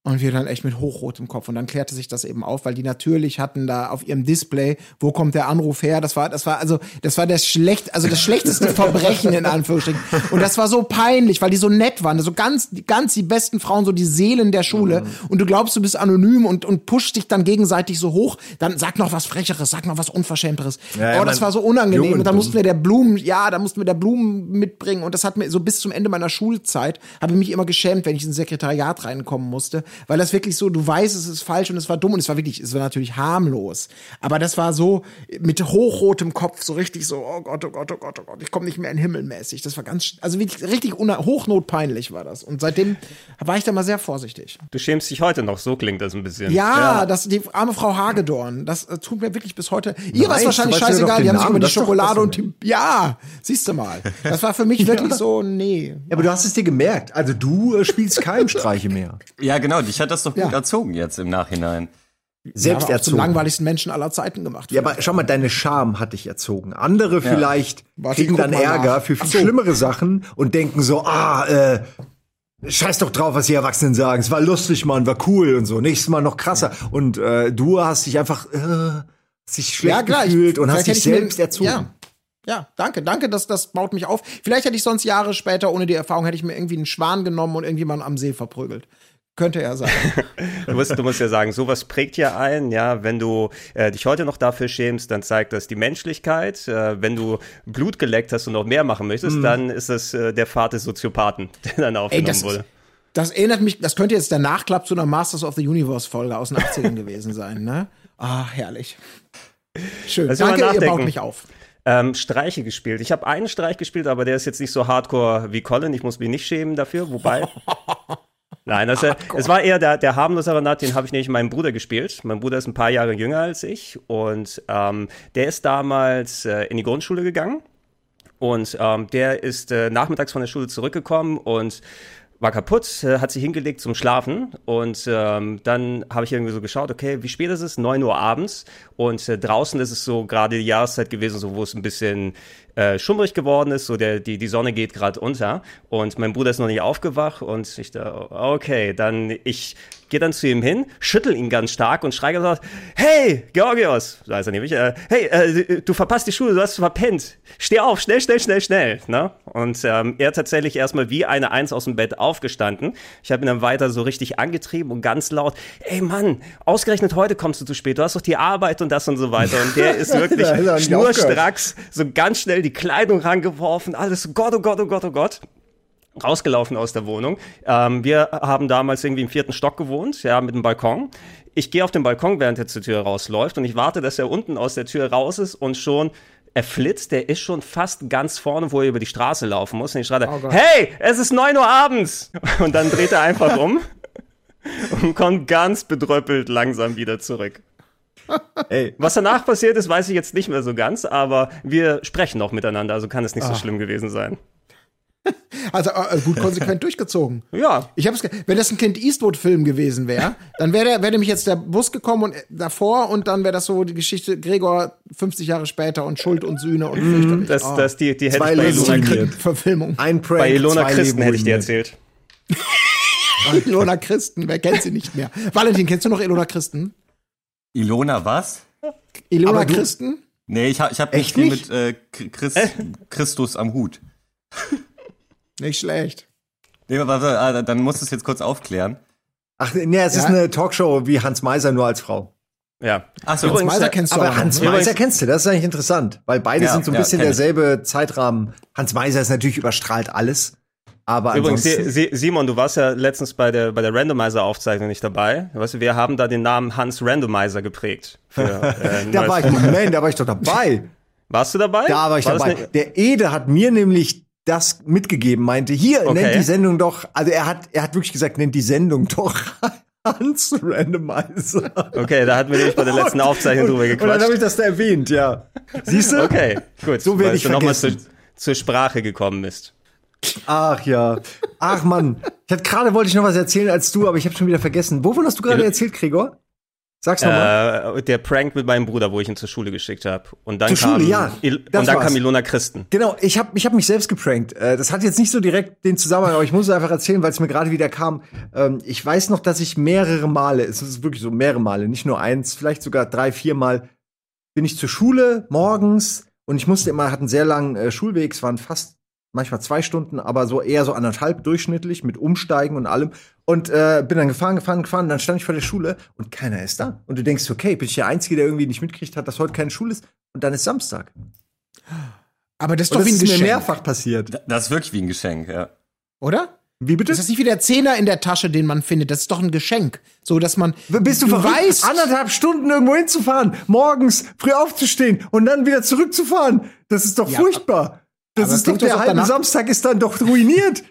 Und wir dann echt mit hochrotem Kopf. Und dann klärte sich das eben auf, weil die natürlich hatten da auf ihrem Display, wo kommt der Anruf her? Das war, das war, also, das war das schlecht, also das schlechteste (laughs) Verbrechen in Anführungsstrichen. Und das war so peinlich, weil die so nett waren. So ganz, ganz die besten Frauen, so die Seelen der Schule. Mhm. Und du glaubst, du bist anonym und, und pusht dich dann gegenseitig so hoch. Dann sag noch was Frecheres, sag noch was Unverschämteres. Ja, ja, oh, das war so unangenehm. und dann mussten wir der Blumen, ja, da mussten wir der Blumen mitbringen. Und das hat mir so bis zum Ende meiner Schulzeit, habe ich mich immer geschämt, wenn ich ins Sekretariat reinkommen musste. Weil das wirklich so, du weißt, es ist falsch und es war dumm und es war wirklich, es war natürlich harmlos. Aber das war so mit hochrotem Kopf, so richtig so, oh Gott, oh Gott, oh Gott, oh Gott, ich komme nicht mehr in Himmel mäßig. Das war ganz, also wirklich richtig hochnotpeinlich war das. Und seitdem war ich da mal sehr vorsichtig. Du schämst dich heute noch, so klingt das ein bisschen. Ja, das die arme Frau Hagedorn, das äh, tut mir wirklich bis heute. Ihr war es wahrscheinlich ja scheißegal, die haben sich über die Schokolade und die Ja, siehst du mal. Das war für mich (laughs) wirklich so nee. Ja, aber du hast es dir gemerkt. Also du äh, spielst Keimstreiche mehr. Ja, genau, dich hat das doch gut Ja. erzogen jetzt im Nachhinein. Selbst aber auch zum erzogen. langweiligsten Menschen aller Zeiten gemacht. Ja, aber schau mal, deine Scham hat dich erzogen. Andere vielleicht Warte, kriegen dann Ärger nach. für viel so. schlimmere Sachen und denken so, ah, äh, scheiß doch drauf, was die Erwachsenen sagen. Es war lustig, Mann, war cool und so. Nächstes Mal noch krasser. Und äh, du hast dich einfach äh, hast dich schlecht ja, gefühlt und vielleicht hast dich mir- selbst erzogen. Ja. Ja, danke, danke, das, das baut mich auf. Vielleicht hätte ich sonst Jahre später, ohne die Erfahrung, hätte ich mir irgendwie einen Schwan genommen und irgendjemanden am See verprügelt. Könnte ja sein. (laughs) Du musst, du musst ja sagen, sowas prägt ja ein, ja. Wenn du äh, dich heute noch dafür schämst, dann zeigt das die Menschlichkeit. Äh, wenn du Blut geleckt hast und noch mehr machen möchtest, dann ist das äh, der Pfad des Soziopathen, (laughs) der dann aufgenommen das- wurde. Das erinnert mich, das könnte jetzt der Nachklapp zu einer Masters of the Universe Folge aus den 80ern gewesen sein, ne? Ah, herrlich. Schön. Mal Danke, ihr baut mich auf. Ähm, Streiche gespielt. Ich habe einen Streich gespielt, aber der ist jetzt nicht so hardcore wie Colin. Ich muss mich nicht schämen dafür, wobei. (laughs) Nein, das, äh, es war eher der, der harmlosere Nut, den habe ich nämlich meinem Bruder gespielt. Mein Bruder ist ein paar Jahre jünger als ich und ähm, der ist damals äh, in die Grundschule gegangen und ähm, der ist äh, nachmittags von der Schule zurückgekommen und war kaputt, äh, hat sich hingelegt zum Schlafen und ähm, dann habe ich irgendwie so geschaut, okay, wie spät ist es? 9 Uhr abends und äh, draußen ist es so gerade die Jahreszeit gewesen, so wo es ein bisschen äh, schummrig geworden ist, so der, die, die Sonne geht gerade unter. Und mein Bruder ist noch nicht aufgewacht und ich da, okay, dann ich gehe dann zu ihm hin, schüttel ihn ganz stark und schreie gesagt, hey, Georgios, so heißt er nämlich, äh, hey, äh, du verpasst die Schule, du hast verpennt, steh auf, schnell, schnell, schnell, schnell, ne? Und ähm, er tatsächlich erstmal wie eine Eins aus dem Bett aufgestanden. Ich habe ihn dann weiter so richtig angetrieben und ganz laut, ey Mann, ausgerechnet heute kommst du zu spät, du hast doch die Arbeit und das und so weiter. Und der ist (laughs) wirklich schnurstracks so ganz schnell die Kleidung rangeworfen, alles so Gott, oh Gott, oh Gott, oh Gott rausgelaufen aus der Wohnung. Ähm, wir haben damals irgendwie im vierten Stock gewohnt, ja, mit einem Balkon. Ich gehe auf den Balkon, während er zur Tür rausläuft und ich warte, dass er unten aus der Tür raus ist und schon er flitzt, der ist schon fast ganz vorne, wo er über die Straße laufen muss. Und ich schreie, Gott. hey, es ist 9 Uhr abends! (laughs) Und dann dreht er einfach um (laughs) und kommt ganz bedröppelt langsam wieder zurück. Ey, Was danach passiert ist, weiß ich jetzt nicht mehr so ganz, aber wir sprechen noch miteinander, also kann es nicht so Ah. schlimm gewesen sein. (laughs) Also äh, gut konsequent (laughs) durchgezogen. Ja, Ich hab's, wenn das ein Clint Eastwood-Film gewesen wäre, dann wäre der- wäre nämlich jetzt der Bus gekommen und äh, davor und dann wäre das so die Geschichte Gregor 50 Jahre später und Schuld und Sühne und fürchterlich. das, Ah. das, die, die hätte Zwei ich bei Ilona. Verfilmung. ein Prank, bei Ilona Christen hätte ich dir erzählt. (laughs) Ilona Christen, wer kennt sie nicht mehr? Valentin, kennst du noch Ilona Christen? Ilona, was? Ilona Aber du- Christen? Nee, ich, ha- ich habe nicht Echt viel nicht? mit äh, Chris, Christus am Hut. Nicht schlecht. Nee, warte, dann musst du es jetzt kurz aufklären. Ach, nee, es ist Ja. eine Talkshow wie Hans Meiser, nur als Frau. Ja. Ach so, Übrigens, Hans Meiser kennst du aber Hans noch, ne? Meiser kennst du, das ist eigentlich interessant, weil beide ja, sind so ein bisschen derselbe Zeitrahmen. Hans Meiser ist natürlich überstrahlt alles. Aber Übrigens, Simon, du warst ja letztens bei der, bei der Randomizer-Aufzeichnung nicht dabei. Weißt du, wir haben da den Namen Hans Randomizer geprägt. Für, (laughs) äh, da war ich, Moment, da war ich doch dabei. Warst du dabei? Da war ich war dabei. Der Ede hat mir nämlich das mitgegeben, meinte, hier, okay. nennt die Sendung doch, also er hat, er hat wirklich gesagt, nennt die Sendung doch (laughs) Hans Randomizer. Okay, da hatten wir nämlich bei der letzten Aufzeichnung drüber gequatscht. Und dann habe ich das da erwähnt, ja. Siehst du? Okay, gut. So werde ich du nochmal zu, zur Sprache gekommen bist. Ach ja. Ach Mann. Ich hatte gerade wollte ich noch was erzählen als du, aber ich habe schon wieder vergessen. Wovon hast du gerade erzählt, Gregor? Sag's nochmal. Äh, der Prank mit meinem Bruder, wo ich ihn zur Schule geschickt habe. Und dann, zur kam, Schule, ja, Il und dann kam Ilona Christen. Genau, ich habe ich hab mich selbst geprankt. Äh, das hat jetzt nicht so direkt den Zusammenhang, aber ich muss es einfach erzählen, weil es mir gerade wieder kam. Ähm, ich weiß noch, dass ich mehrere Male, es ist wirklich so mehrere Male, nicht nur eins, vielleicht sogar drei, vier Mal, bin ich zur Schule morgens und ich musste immer, hatte einen sehr langen äh, Schulweg, es waren fast manchmal zwei Stunden, aber so eher so anderthalb durchschnittlich mit Umsteigen und allem. Und äh, bin dann gefahren, gefahren, gefahren. Dann stand ich vor der Schule und keiner ist da. Und du denkst, okay, bin ich der Einzige, der irgendwie nicht mitgekriegt hat, dass heute keine Schule ist. Und dann ist Samstag. Aber das ist doch das wie ein ist Geschenk. mir mehrfach passiert. Das ist wirklich wie ein Geschenk, ja. Oder? Wie bitte? Ist das nicht wie der Zehner in der Tasche, den man findet? Das ist doch ein Geschenk. So, dass man. Bist du, du weißt, anderthalb Stunden irgendwo hinzufahren, morgens früh aufzustehen und dann wieder zurückzufahren? Das ist doch ja, furchtbar. Das ist doch der halbe Samstag ist dann doch ruiniert.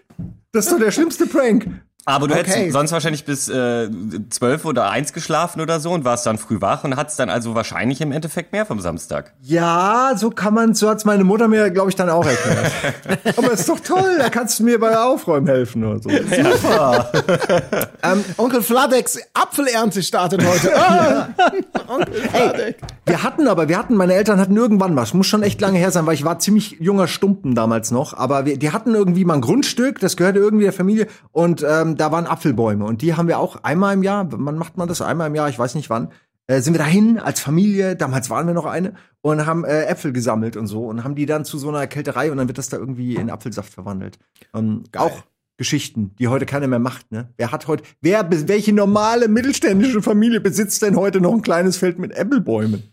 Das ist doch der schlimmste Prank. Aber du okay. hättest sonst wahrscheinlich bis äh, zwölf äh, oder eins geschlafen oder so und warst dann früh wach und hattest dann also wahrscheinlich im Endeffekt mehr vom Samstag. Ja, so kann man, so hat's meine Mutter mir, glaube ich, dann auch erklärt. (laughs) Aber ist doch toll, da kannst du mir bei Aufräumen helfen oder so. Super. (laughs) ähm, Onkel Fladex Apfelernte startet heute. Ah. (laughs) Onkel Fladex. Hey, wir hatten aber, wir hatten, meine Eltern hatten irgendwann mal, muss schon echt lange her sein, weil ich war ziemlich junger Stumpen damals noch, aber wir, die hatten irgendwie mal ein Grundstück, das gehörte irgendwie der Familie und ähm, da waren Apfelbäume und die haben wir auch einmal im Jahr, wann macht man das? Einmal im Jahr, ich weiß nicht wann, äh, sind wir dahin als Familie, damals waren wir noch eine, und haben äh, Äpfel gesammelt und so und haben die dann zu so einer Kälterei und dann wird das da irgendwie in Apfelsaft verwandelt. Ähm, auch Geschichten, die heute keiner mehr macht, ne? Wer hat heute, wer, welche normale mittelständische Familie besitzt denn heute noch ein kleines Feld mit Äpfelbäumen?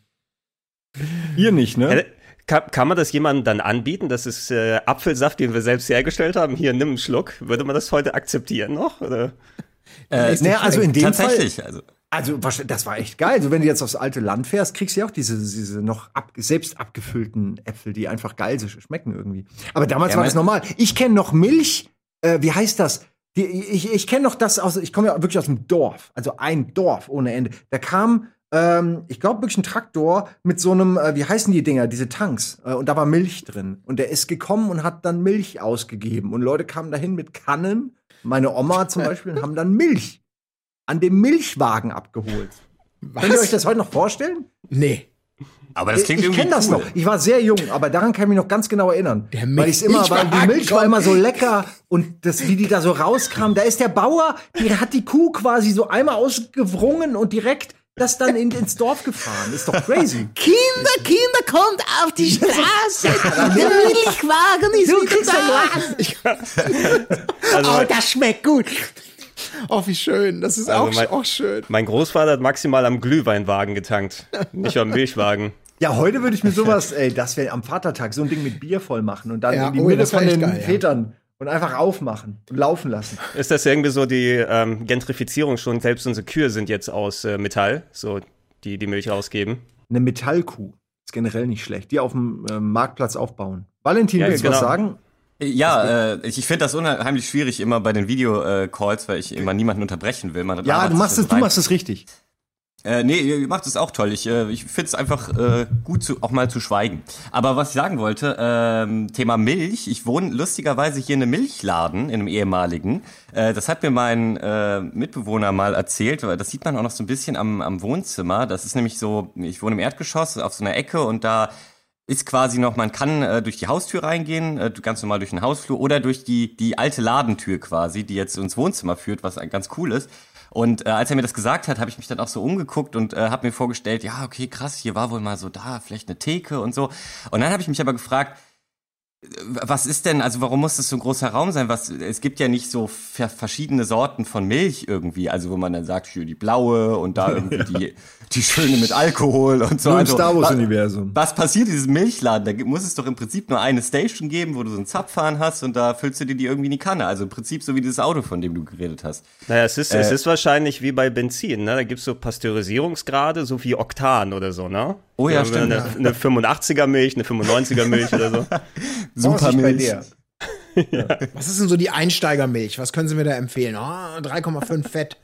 Ihr nicht, ne? Kann, kann man das jemandem dann anbieten? Das ist äh, Apfelsaft, den wir selbst hergestellt haben. Hier, nimm einen Schluck. Würde man das heute akzeptieren noch? Oder? Äh, naja, also in dem Tatsächlich, Fall. Also. Also, das war echt geil. Also, wenn du jetzt aufs alte Land fährst, kriegst du ja auch diese, diese noch ab, selbst abgefüllten Äpfel, die einfach geil schmecken irgendwie. Aber damals ja, war das normal. Ich kenne noch Milch, äh, wie heißt das? Die, ich ich kenne noch das aus, ich komme ja wirklich aus dem Dorf, also ein Dorf ohne Ende. Da kam ähm, ich glaube wirklich ein Traktor mit so einem, äh, wie heißen die Dinger, diese Tanks. Äh, und da war Milch drin. Und der ist gekommen und hat dann Milch ausgegeben. Und Leute kamen dahin mit Kannen, meine Oma zum (laughs) Beispiel, und haben dann Milch an dem Milchwagen abgeholt. Was? Könnt ihr euch das heute noch vorstellen? Nee. Aber das klingt ich, ich kenne das noch. Ich war sehr jung, aber daran kann ich mich noch ganz genau erinnern. Der weil ich immer, weil die Milch war immer so lecker und das, wie die da so rauskam. Da ist der Bauer, die hat die Kuh quasi so einmal ausgewrungen und direkt das dann in, ins Dorf gefahren. Ist doch crazy. (laughs) Kinder, Kinder, kommt auf die Straße. (laughs) Der Milchwagen ist du wieder da. (laughs) also oh, das schmeckt gut. Oh, wie schön. Das ist also auch, mein, auch schön. Mein Großvater hat maximal am Glühweinwagen getankt, nicht am Milchwagen. Ja, heute würde ich mir sowas, ey, das wäre am Vatertag so ein Ding mit Bier voll machen und dann ja, in die oh, Mitte von den geil, Vätern und einfach aufmachen und laufen lassen. Ist das irgendwie so die ähm, Gentrifizierung schon? Selbst unsere Kühe sind jetzt aus äh, Metall, so die die Milch rausgeben. Eine Metallkuh ist generell nicht schlecht. Die auf dem äh, Marktplatz aufbauen. Valentin, ja, willst du genau. was sagen? Ja, äh, ich finde das unheimlich schwierig immer bei den Videocalls, weil ich immer niemanden unterbrechen will. Man ja, du machst es, du machst es richtig. Äh, nee, ihr macht es auch toll. Ich, äh, ich finde es einfach äh, gut, zu, auch mal zu schweigen. Aber was ich sagen wollte, ähm, Thema Milch. Ich wohne lustigerweise hier in einem Milchladen, in einem ehemaligen. Äh, das hat mir mein äh, Mitbewohner mal erzählt, das sieht man auch noch so ein bisschen am, am Wohnzimmer. Das ist nämlich so, ich wohne im Erdgeschoss auf so einer Ecke und da ist quasi noch, man kann äh, durch die Haustür reingehen, äh, ganz normal durch den Hausflur oder durch die, die alte Ladentür quasi, die jetzt ins Wohnzimmer führt, was ganz cool ist. Und äh, als er mir das gesagt hat, habe ich mich dann auch so umgeguckt und äh, habe mir vorgestellt, ja, okay, krass, hier war wohl mal so da, vielleicht eine Theke und so. Und dann habe ich mich aber gefragt, was ist denn, also warum muss das so ein großer Raum sein? Was, es gibt ja nicht so verschiedene Sorten von Milch irgendwie, also wo man dann sagt, hier die blaue und da (laughs) irgendwie ja. die, die schöne mit Alkohol und so. Nur im also, Star Wars Universum. Was passiert in diesem Milchladen? Da muss es doch im Prinzip nur eine Station geben, wo du so einen Zapfhahn hast und da füllst du dir die irgendwie in die Kanne. Also im Prinzip so wie dieses Auto, von dem du geredet hast. Naja, es ist, äh, es ist wahrscheinlich wie bei Benzin, ne? Da gibt's so Pasteurisierungsgrade, so wie Oktan oder so, ne? Oh ja, stimmt. Eine, eine 85er Milch, eine 95er Milch oder so. (laughs) Super Milch. (laughs) ja. Was ist denn so die Einsteigermilch? Was können Sie mir da empfehlen? Oh, 3,5 Fett.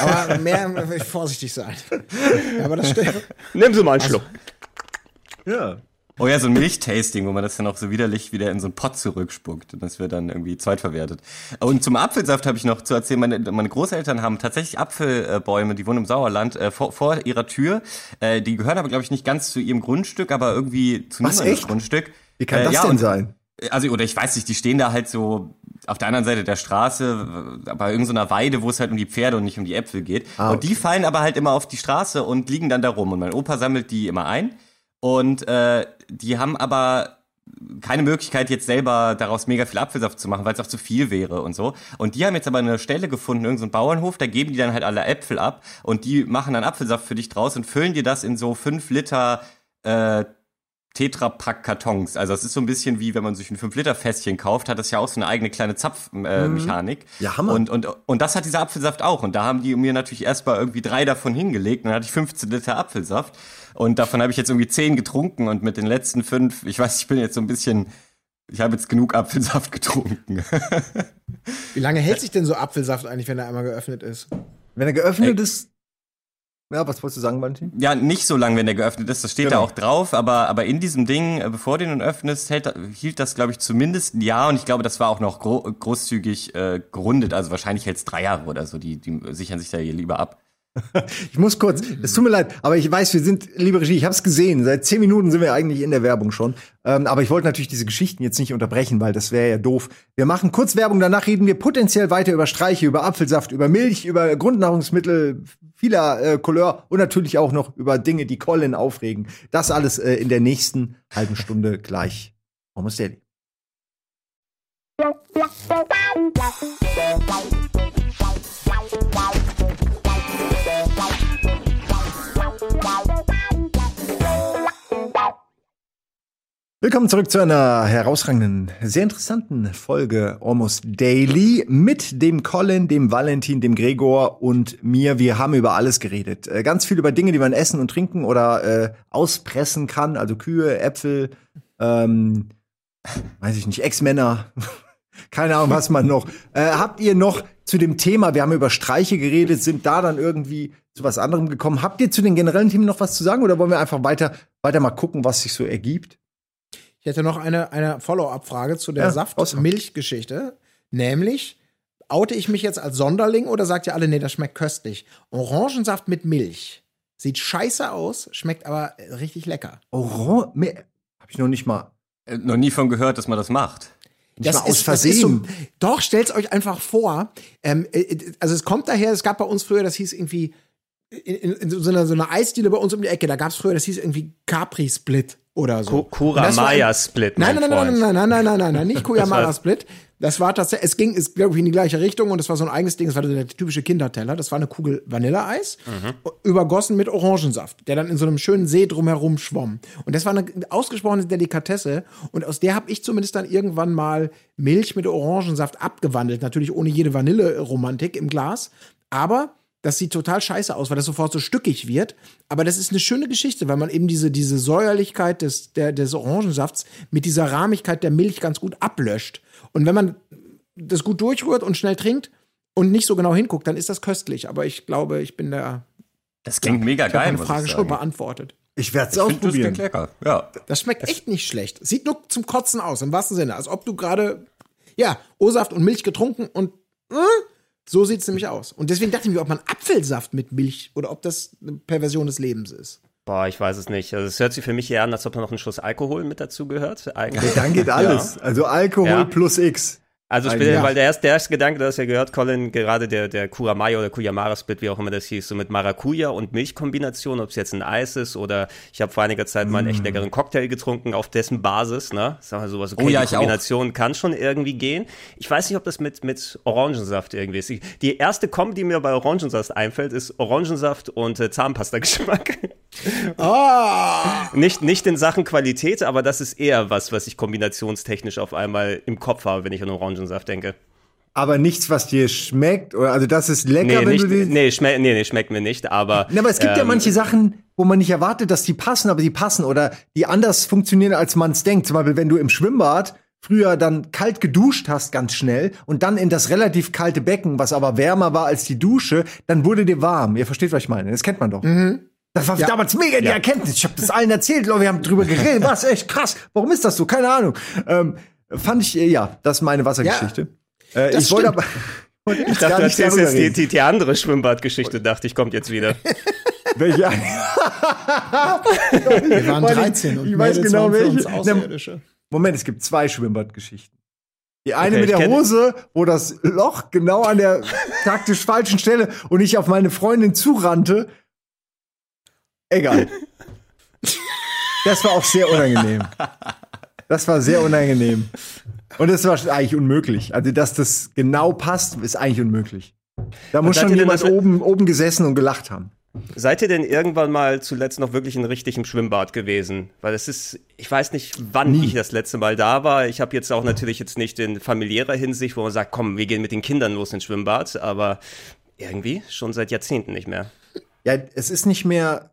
Aber mehr vorsichtig sein. Aber das stimmt. Nehmen Sie mal einen Schluck. Also, ja. Oh ja, so ein Milchtasting, wo man das dann auch so widerlich wieder in so einen Pott zurückspuckt und das wird dann irgendwie zweitverwertet. Und zum Apfelsaft habe ich noch zu erzählen, meine, meine Großeltern haben tatsächlich Apfelbäume, die wohnen im Sauerland, äh, vor, vor ihrer Tür. Äh, die gehören aber, glaube ich, nicht ganz zu ihrem Grundstück, aber irgendwie zu einem Grundstück. Wie kann äh, das ja, denn sein? Also, oder ich weiß nicht, die stehen da halt so auf der anderen Seite der Straße, bei irgendeiner Weide, wo es halt um die Pferde und nicht um die Äpfel geht. Ah, okay. Und die fallen aber halt immer auf die Straße und liegen dann da rum. Und mein Opa sammelt die immer ein. Und äh, die haben aber keine Möglichkeit, jetzt selber daraus mega viel Apfelsaft zu machen, weil es auch zu viel wäre und so. Und die haben jetzt aber eine Stelle gefunden, irgendein so Bauernhof, da geben die dann halt alle Äpfel ab und die machen dann Apfelsaft für dich draus und füllen dir das in so fünf Liter äh, Tetrapack-Kartons. Also es ist so ein bisschen wie, wenn man sich ein 5-Liter-Fässchen kauft, hat das ja auch so eine eigene kleine Zapfmechanik. Äh, ja, Hammer. Und, und, und das hat dieser Apfelsaft auch. Und da haben die mir natürlich erstmal irgendwie drei davon hingelegt. Und dann hatte ich 15 Liter Apfelsaft. Und davon habe ich jetzt irgendwie 10 getrunken. Und mit den letzten fünf, ich weiß, ich bin jetzt so ein bisschen, ich habe jetzt genug Apfelsaft getrunken. (laughs) wie lange hält sich denn so Apfelsaft eigentlich, wenn er einmal geöffnet ist? Wenn er geöffnet Ey. ist, ja, was wolltest du sagen, Valentin? Ja, nicht so lang, wenn der geöffnet ist. Das steht genau. da auch drauf. Aber, aber in diesem Ding, äh, bevor du ihn öffnest, hält, hielt das, glaube ich, zumindest ein Jahr. Und ich glaube, das war auch noch gro großzügig äh, gerundet. Also wahrscheinlich hält es drei Jahre oder so. Die, die sichern sich da hier lieber ab. Ich muss kurz, es tut mir leid, aber ich weiß, wir sind, liebe Regie, ich habe es gesehen. Seit zehn Minuten sind wir eigentlich in der Werbung schon. Ähm, aber ich wollte natürlich diese Geschichten jetzt nicht unterbrechen, weil das wäre ja doof. Wir machen kurz Werbung, danach reden wir potenziell weiter über Streiche, über Apfelsaft, über Milch, über Grundnahrungsmittel vieler äh, Couleur und natürlich auch noch über Dinge, die Colin aufregen. Das alles äh, in der nächsten halben Stunde gleich. Almost Daily. Willkommen zurück zu einer herausragenden, sehr interessanten Folge Almost Daily mit dem Colin, dem Valentin, dem Gregor und mir. Wir haben über alles geredet. Äh, ganz viel über Dinge, die man essen und trinken oder äh, auspressen kann, also Kühe, Äpfel, ähm, weiß ich nicht, Ex-Männer. (laughs) Keine Ahnung, was man noch. Äh, habt ihr noch zu dem Thema, wir haben über Streiche geredet, sind da dann irgendwie zu was anderem gekommen? Habt ihr zu den generellen Themen noch was zu sagen oder wollen wir einfach weiter, weiter mal gucken, was sich so ergibt? Ich hätte noch eine, eine Follow-up-Frage zu der ja, Saft-Milch-Geschichte. Nämlich, oute ich mich jetzt als Sonderling oder sagt ihr alle, nee, das schmeckt köstlich? Orangensaft mit Milch. Sieht scheiße aus, schmeckt aber richtig lecker. Orange? Hab ich noch nicht mal. Äh, noch nie von gehört, dass man das macht. Das ist, aus Versehen. So, doch, stellt's euch einfach vor. Ähm, äh, also es kommt daher, es gab bei uns früher, das hieß irgendwie in, in, in so, einer, so einer Eisdiele bei uns um die Ecke, da gab's früher, das hieß irgendwie Capri Split oder so. Kuramaya Split. Nein, nein, nein, nein, nein, nein, nein, nein, nein, nicht (laughs) Kuramaya Split. Das war tatsächlich, es ging, ist, glaube ich, in die gleiche Richtung und es war so ein eigenes Ding. Das war der typische Kinderteller. Das war eine Kugel Vanilleeis, mhm. übergossen mit Orangensaft, der dann in so einem schönen See drumherum schwamm. Und das war eine ausgesprochene Delikatesse. Und aus der habe ich zumindest dann irgendwann mal Milch mit Orangensaft abgewandelt. Natürlich ohne jede Vanille-Romantik im Glas. Aber das sieht total scheiße aus, weil das sofort so stückig wird. Aber das ist eine schöne Geschichte, weil man eben diese, diese Säuerlichkeit des, der, des Orangensafts mit dieser Rahmigkeit der Milch ganz gut ablöscht. Und wenn man das gut durchrührt und schnell trinkt und nicht so genau hinguckt, dann ist das köstlich. Aber ich glaube, ich bin da. Das klingt mega ich geil. Ich Frage schon beantwortet. Ich werde es ausprobieren. Das, lecker. Ja. das schmeckt echt nicht schlecht. Sieht nur zum Kotzen aus, im wahrsten Sinne. Als ob du gerade, ja, O-Saft und Milch getrunken und äh, so sieht es nämlich aus. Und deswegen dachte ich mir, ob man Apfelsaft mit Milch oder ob das eine Perversion des Lebens ist. Boah, ich weiß es nicht. Also es hört sich für mich eher an, als ob da noch ein Schuss Alkohol mit dazu gehört. Eigentlich. Ja, dann geht (laughs) alles. Ja. Also Alkohol ja. plus X. Also ich bin, ja. weil der erste, der erste Gedanke, das ja gehört, Colin, gerade der, der Kuramaya oder Kuyamara-Split, wie auch immer das hieß, so mit Maracuja und Milchkombination, ob es jetzt ein Eis ist oder ich habe vor einiger Zeit mal einen echt mm. leckeren Cocktail getrunken auf dessen Basis, ne? Sag mal sowas, okay, oh, ja, die Kombination kann schon irgendwie gehen. Ich weiß nicht, ob das mit, mit Orangensaft irgendwie ist. Die erste Kombi, die mir bei Orangensaft einfällt, ist Orangensaft und äh, Zahnpasta-Geschmack. (laughs) Ah! nicht, nicht in Sachen Qualität, aber das ist eher was, was ich kombinationstechnisch auf einmal im Kopf habe, wenn ich an Orangensaft Orangensaft denke. Aber nichts, was dir schmeckt, oder also das ist lecker, nee, wenn nicht, du die. Nee, schme nee, nee, schmeckt mir nicht, aber. Nee, aber es gibt ähm, ja manche Sachen, wo man nicht erwartet, dass die passen, aber die passen oder die anders funktionieren, als man es denkt. Zum Beispiel, wenn du im Schwimmbad früher dann kalt geduscht hast, ganz schnell, und dann in das relativ kalte Becken, was aber wärmer war als die Dusche, dann wurde dir warm. Ihr versteht, was ich meine. Das kennt man doch. Mhm. Das war ja. damals mega die ja. Erkenntnis. Ich habe das allen erzählt, wir haben drüber geredet. (laughs) Was echt krass. Warum ist das so? Keine Ahnung. Ähm, fand ich, äh, ja, das ist meine Wassergeschichte. Ja, äh, ich wollte aber. (laughs) Ich dachte, du erzählst jetzt die, die, die, andere Schwimmbadgeschichte, dachte ich, kommt jetzt wieder. (laughs) Welche? Wir waren 13 und ich weiß genau welche. Moment, es gibt zwei Schwimmbadgeschichten. Die eine okay, mit der Hose, wo das Loch genau an der taktisch falschen Stelle und ich auf meine Freundin zurannte. Egal. (laughs) Das war auch sehr unangenehm. Das war sehr unangenehm. Und das war eigentlich unmöglich. Also, dass das genau passt, ist eigentlich unmöglich. Da muss schon jemand oben, oben gesessen und gelacht haben. Seid ihr denn irgendwann mal zuletzt noch wirklich in richtigem Schwimmbad gewesen? Weil es ist, ich weiß nicht, wann Nie. ich das letzte Mal da war. Ich habe jetzt auch natürlich jetzt nicht in familiärer Hinsicht, wo man sagt, komm, wir gehen mit den Kindern los ins Schwimmbad, aber irgendwie schon seit Jahrzehnten nicht mehr. Ja, es ist nicht mehr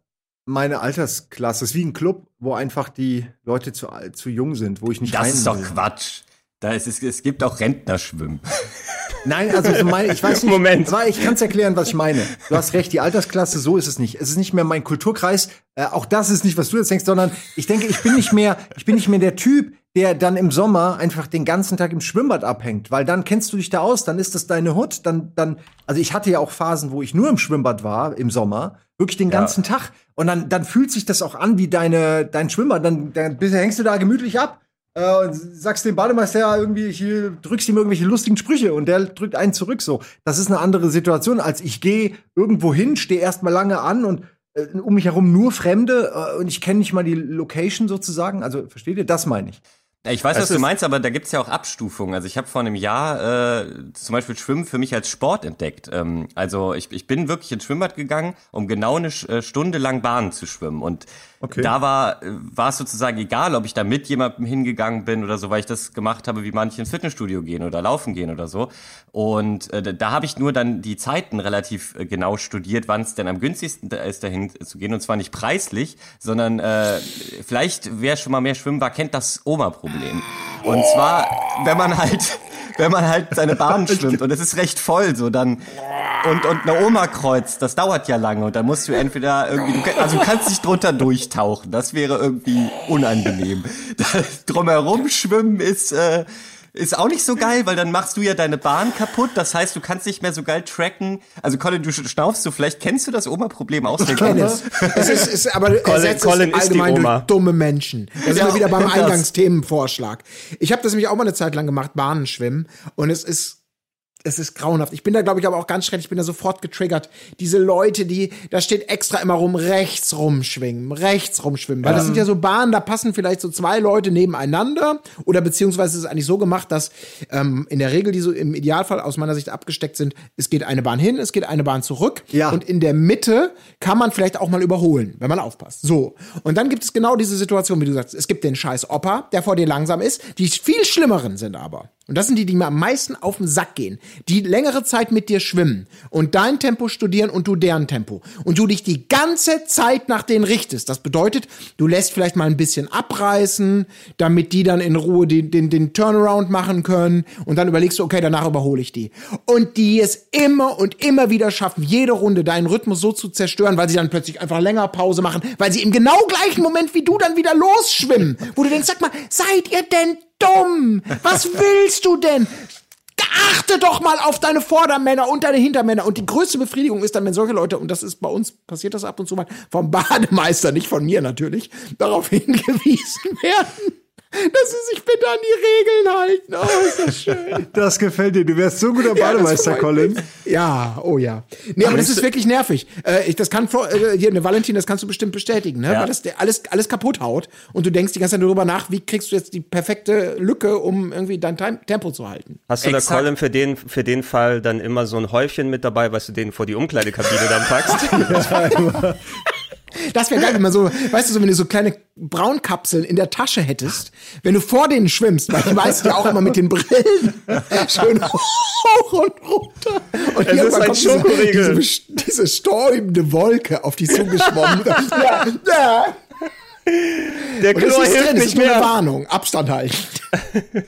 meine Altersklasse. Es ist wie ein Club, wo einfach die Leute zu, zu jung sind, wo ich nicht Das ist doch Quatsch. Da ist es, es gibt auch Rentnerschwimmen. (laughs) Nein, also ich, meine, ich weiß nicht. Moment. Aber ich kann es erklären, was ich meine. Du hast recht, die Altersklasse, so ist es nicht. Es ist nicht mehr mein Kulturkreis. Äh, auch das ist nicht, was du jetzt denkst, sondern ich denke, ich bin nicht mehr, ich bin nicht mehr der Typ, der dann im Sommer einfach den ganzen Tag im Schwimmbad abhängt, weil dann kennst du dich da aus, dann ist das deine Hut, dann, dann, also ich hatte ja auch Phasen, wo ich nur im Schwimmbad war im Sommer, wirklich den ganzen ja. Tag. Und dann, dann fühlt sich das auch an wie deine, dein Schwimmbad. Dann, dann hängst du da gemütlich ab äh, und sagst dem Bademeister ja irgendwie, hier, drückst ihm irgendwelche lustigen Sprüche und der drückt einen zurück so. Das ist eine andere Situation, als ich gehe irgendwo hin, stehe erstmal lange an und äh, um mich herum nur Fremde äh, und ich kenne nicht mal die Location sozusagen. Also versteht ihr? Das meine ich. Ich weiß, das was du meinst, aber da gibt's ja auch Abstufungen. Also ich habe vor einem Jahr äh, zum Beispiel Schwimmen für mich als Sport entdeckt. Ähm, also ich, ich bin wirklich ins Schwimmbad gegangen, um genau eine äh, Stunde lang Bahnen zu schwimmen. Und okay. da war äh, war es sozusagen egal, ob ich da mit jemandem hingegangen bin oder so, weil ich das gemacht habe, wie manche ins Fitnessstudio gehen oder laufen gehen oder so. Und äh, da, da habe ich nur dann die Zeiten relativ äh, genau studiert, wann es denn am günstigsten ist, dahin zu gehen. Und zwar nicht preislich, sondern äh, vielleicht, wer schon mal mehr schwimmen war, kennt das Oma-Problem. Problem. Und zwar, wenn man halt, wenn man halt seine Bahn (laughs) schwimmt und es ist recht voll, so dann und und eine Oma kreuzt, das dauert ja lange und dann musst du entweder irgendwie, also du kannst nicht drunter durchtauchen, das wäre irgendwie unangenehm. (laughs) drumherum schwimmen ist äh, ist auch nicht so geil, weil dann machst du ja deine Bahn kaputt. Das heißt, du kannst nicht mehr so geil tracken. Also Colin, du schnaufst so, vielleicht kennst du das Oma-Problem aus der Kenntnis. es ist, ist aber Colin, Colin ist allgemein die Oma. dumme Menschen. Da sind ja, wir wieder beim Eingangsthemenvorschlag. Ich habe das nämlich auch mal eine Zeit lang gemacht, Bahnenschwimmen. Und es ist es ist grauenhaft. Ich bin da, glaube ich, aber auch ganz schrecklich. Ich bin da sofort getriggert. Diese Leute, die, da steht extra immer rum, rechts rumschwingen, rechts rumschwimmen. Weil ja. das sind ja so Bahnen, da passen vielleicht so zwei Leute nebeneinander. Oder beziehungsweise ist es eigentlich so gemacht, dass ähm, in der Regel, die so im Idealfall aus meiner Sicht abgesteckt sind, es geht eine Bahn hin, es geht eine Bahn zurück. Ja. Und in der Mitte kann man vielleicht auch mal überholen, wenn man aufpasst. So. Und dann gibt es genau diese Situation, wie du sagst. Es gibt den scheiß Opa, der vor dir langsam ist. Die viel schlimmeren sind aber. Und das sind die, die mir am meisten auf den Sack gehen, die längere Zeit mit dir schwimmen und dein Tempo studieren und du deren Tempo. Und du dich die ganze Zeit nach denen richtest. Das bedeutet, du lässt vielleicht mal ein bisschen abreißen, damit die dann in Ruhe den, den, den Turnaround machen können. Und dann überlegst du, okay, danach überhole ich die. Und die es immer und immer wieder schaffen, jede Runde deinen Rhythmus so zu zerstören, weil sie dann plötzlich einfach länger Pause machen, weil sie im genau gleichen Moment wie du dann wieder losschwimmen. Wo du denkst, sag mal, seid ihr denn dumm? Was willst du denn? Achte doch mal auf deine Vordermänner und deine Hintermänner. Und die größte Befriedigung ist dann, wenn solche Leute, und das ist bei uns, passiert das ab und zu mal, vom Bademeister, nicht von mir natürlich, darauf (laughs) hingewiesen werden. Dass sie sich bitte an die Regeln halten. Oh, ist das schön. (laughs) Das gefällt dir. Du wärst so guter Bademeister, das Colin. Ja, oh ja. Nee, aber das ist wirklich nervig. Äh, ich, das kann, äh, hier, ne, Valentin, das kannst du bestimmt bestätigen, ne? Ja. Weil das alles, alles kaputt haut und du denkst die ganze Zeit darüber nach, wie kriegst du jetzt die perfekte Lücke, um irgendwie dein Time Tempo zu halten. Hast du da. Colin, für den, für den Fall dann immer so ein Häufchen mit dabei, was du den vor die Umkleidekabine dann packst? (laughs) (laughs) Das wäre geil, wenn man so, weißt du, so, wenn du so kleine Braunkapseln in der Tasche hättest, wenn du vor denen schwimmst, weil die meisten ja auch immer mit den Brillen (laughs) schön hoch und runter. Und Es ist ein kommt diese, Schokoriegel. diese, diese stäubende Wolke auf dich zugeschwommen. (laughs) ja, ja. Der Chlor ist hilft drin, das ist nicht nur eine mehr. Warnung. Abstand halten. (laughs)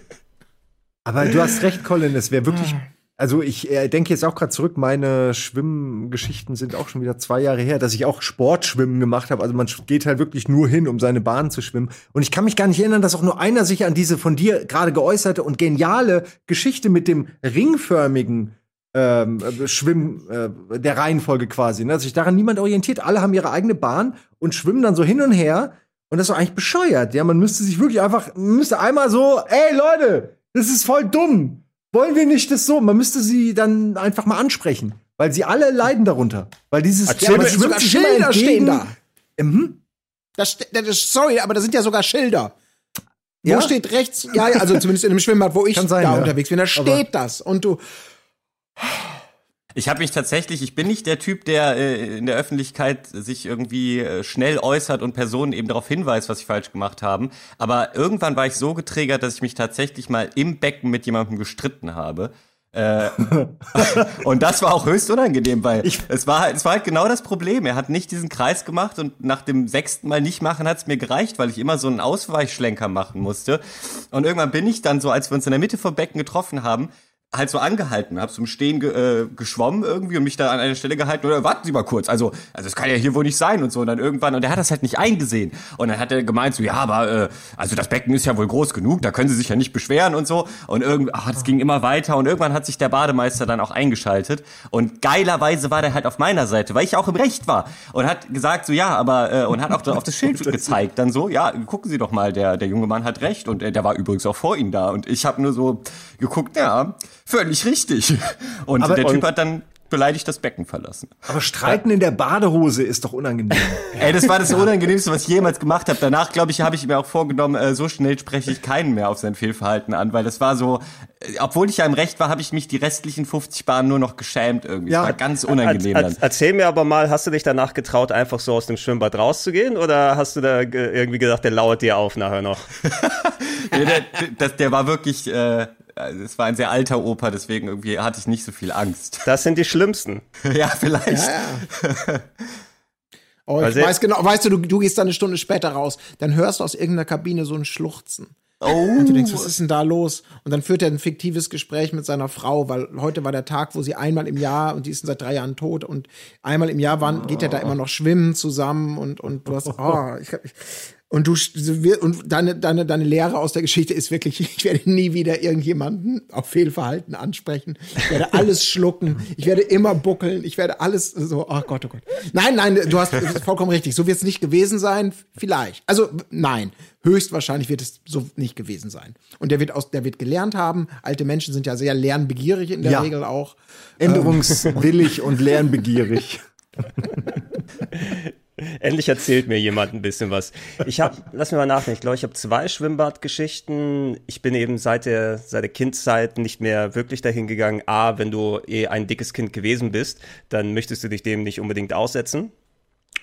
Aber du hast recht, Colin. Es wäre wirklich. Also ich äh, denke jetzt auch gerade zurück, meine Schwimmgeschichten sind auch schon wieder zwei Jahre her, dass ich auch Sportschwimmen gemacht habe. Also man geht halt wirklich nur hin, um seine Bahn zu schwimmen. Und ich kann mich gar nicht erinnern, dass auch nur einer sich an diese von dir gerade geäußerte und geniale Geschichte mit dem ringförmigen ähm, äh, Schwimmen äh, der Reihenfolge quasi. Ne? Dass sich daran niemand orientiert. Alle haben ihre eigene Bahn und schwimmen dann so hin und her. Und das ist doch eigentlich bescheuert. Ja, man müsste sich wirklich einfach, müsste einmal so, ey Leute, das ist voll dumm. Wollen wir nicht das so? Man müsste sie dann einfach mal ansprechen. Weil sie alle leiden darunter. Weil dieses Erzähl man mir- schwimmt sich Schilder stehen da. Mhm. Das, das ist, sorry, aber da sind ja sogar Schilder. Wo Ja? steht rechts, ja, ja, also zumindest in dem Schwimmbad, wo (laughs) ich sein, da ja. unterwegs bin, da Aber- steht das. Und du, Ich habe mich tatsächlich, ich bin nicht der Typ, der äh, in der Öffentlichkeit sich irgendwie äh, schnell äußert und Personen eben darauf hinweist, was sie falsch gemacht haben. Aber irgendwann war ich so getriggert, dass ich mich tatsächlich mal im Becken mit jemandem gestritten habe. Äh, (laughs) und das war auch höchst unangenehm, weil es war halt, es war halt genau das Problem. Er hat nicht diesen Kreis gemacht und nach dem sechsten Mal nicht machen hat es mir gereicht, weil ich immer so einen Ausweichschlenker machen musste. Und irgendwann bin ich dann so, als wir uns in der Mitte vom Becken getroffen haben, halt so angehalten, hab im Stehen ge äh, geschwommen irgendwie und mich da an einer Stelle gehalten oder warten Sie mal kurz, also also es kann ja hier wohl nicht sein und so. Und dann irgendwann und er hat das halt nicht eingesehen. Und dann hat er gemeint so ja, aber äh, also das Becken ist ja wohl groß genug, da können Sie sich ja nicht beschweren und so. Und irgendwie ach, das ging immer weiter und irgendwann hat sich der Bademeister dann auch eingeschaltet. Und geilerweise war der halt auf meiner Seite, weil ich auch im Recht war. Und hat gesagt so ja, aber äh, und hat auch auf das Schild (laughs) gezeigt dann so, ja, gucken Sie doch mal, der der junge Mann hat recht. Und äh, der war übrigens auch vor Ihnen da. Und ich habe nur so geguckt, ja, völlig richtig. Und Aber- der Typ hat dann beleidigt das Becken verlassen. Aber Streiten in der Badehose ist doch unangenehm. (laughs) Ey, das war das Unangenehmste, was ich jemals gemacht habe. Danach, glaube ich, habe ich mir auch vorgenommen, äh, so schnell spreche ich keinen mehr auf sein Fehlverhalten an, weil das war so, obwohl ich ja im Recht war, habe ich mich die restlichen 50 Bahnen nur noch geschämt irgendwie. Ja. Das war ganz unangenehm Er- dann. er- Erzähl mir aber mal, hast du dich danach getraut, einfach so aus dem Schwimmbad rauszugehen? Oder hast du da ge- irgendwie gedacht, der lauert dir auf nachher noch? (laughs) der, der, das, der war wirklich, äh, es war ein sehr alter Opa, deswegen irgendwie hatte ich nicht so viel Angst. (laughs) Das sind die schlimmsten. ja, vielleicht. (laughs) oh, ich Also- weiß genau, weißt du, du, du gehst dann eine Stunde später raus, dann hörst du aus irgendeiner Kabine so ein Schluchzen. Oh. Und du denkst, was ist denn da los? Und dann führt er ein fiktives Gespräch mit seiner Frau, weil heute war der Tag, wo sie einmal im Jahr, und die ist seit drei Jahren tot, und einmal im Jahr waren, geht er da immer noch schwimmen zusammen und, und du hast, (laughs) oh, ich, ich und du und deine, deine, deine Lehre aus der Geschichte ist wirklich, (laughs) ich werde nie wieder irgendjemanden auf Fehlverhalten ansprechen. Ich werde alles schlucken, ich werde immer buckeln, ich werde alles so, oh Gott, oh Gott. Nein, nein, du hast vollkommen richtig. So wird es nicht gewesen sein, vielleicht. Also nein, höchstwahrscheinlich wird es so nicht gewesen sein. Und der wird aus, der wird gelernt haben. Alte Menschen sind ja sehr lernbegierig in der Ja. Regel auch. Änderungswillig und lernbegierig. (laughs) (laughs) Endlich erzählt mir jemand ein bisschen was. Ich habe, lass mir mal nachdenken, ich glaube, ich habe zwei Schwimmbadgeschichten. Ich bin eben seit der, seit der Kindszeit nicht mehr wirklich dahin gegangen. A, wenn du eh ein dickes Kind gewesen bist, dann möchtest du dich dem nicht unbedingt aussetzen.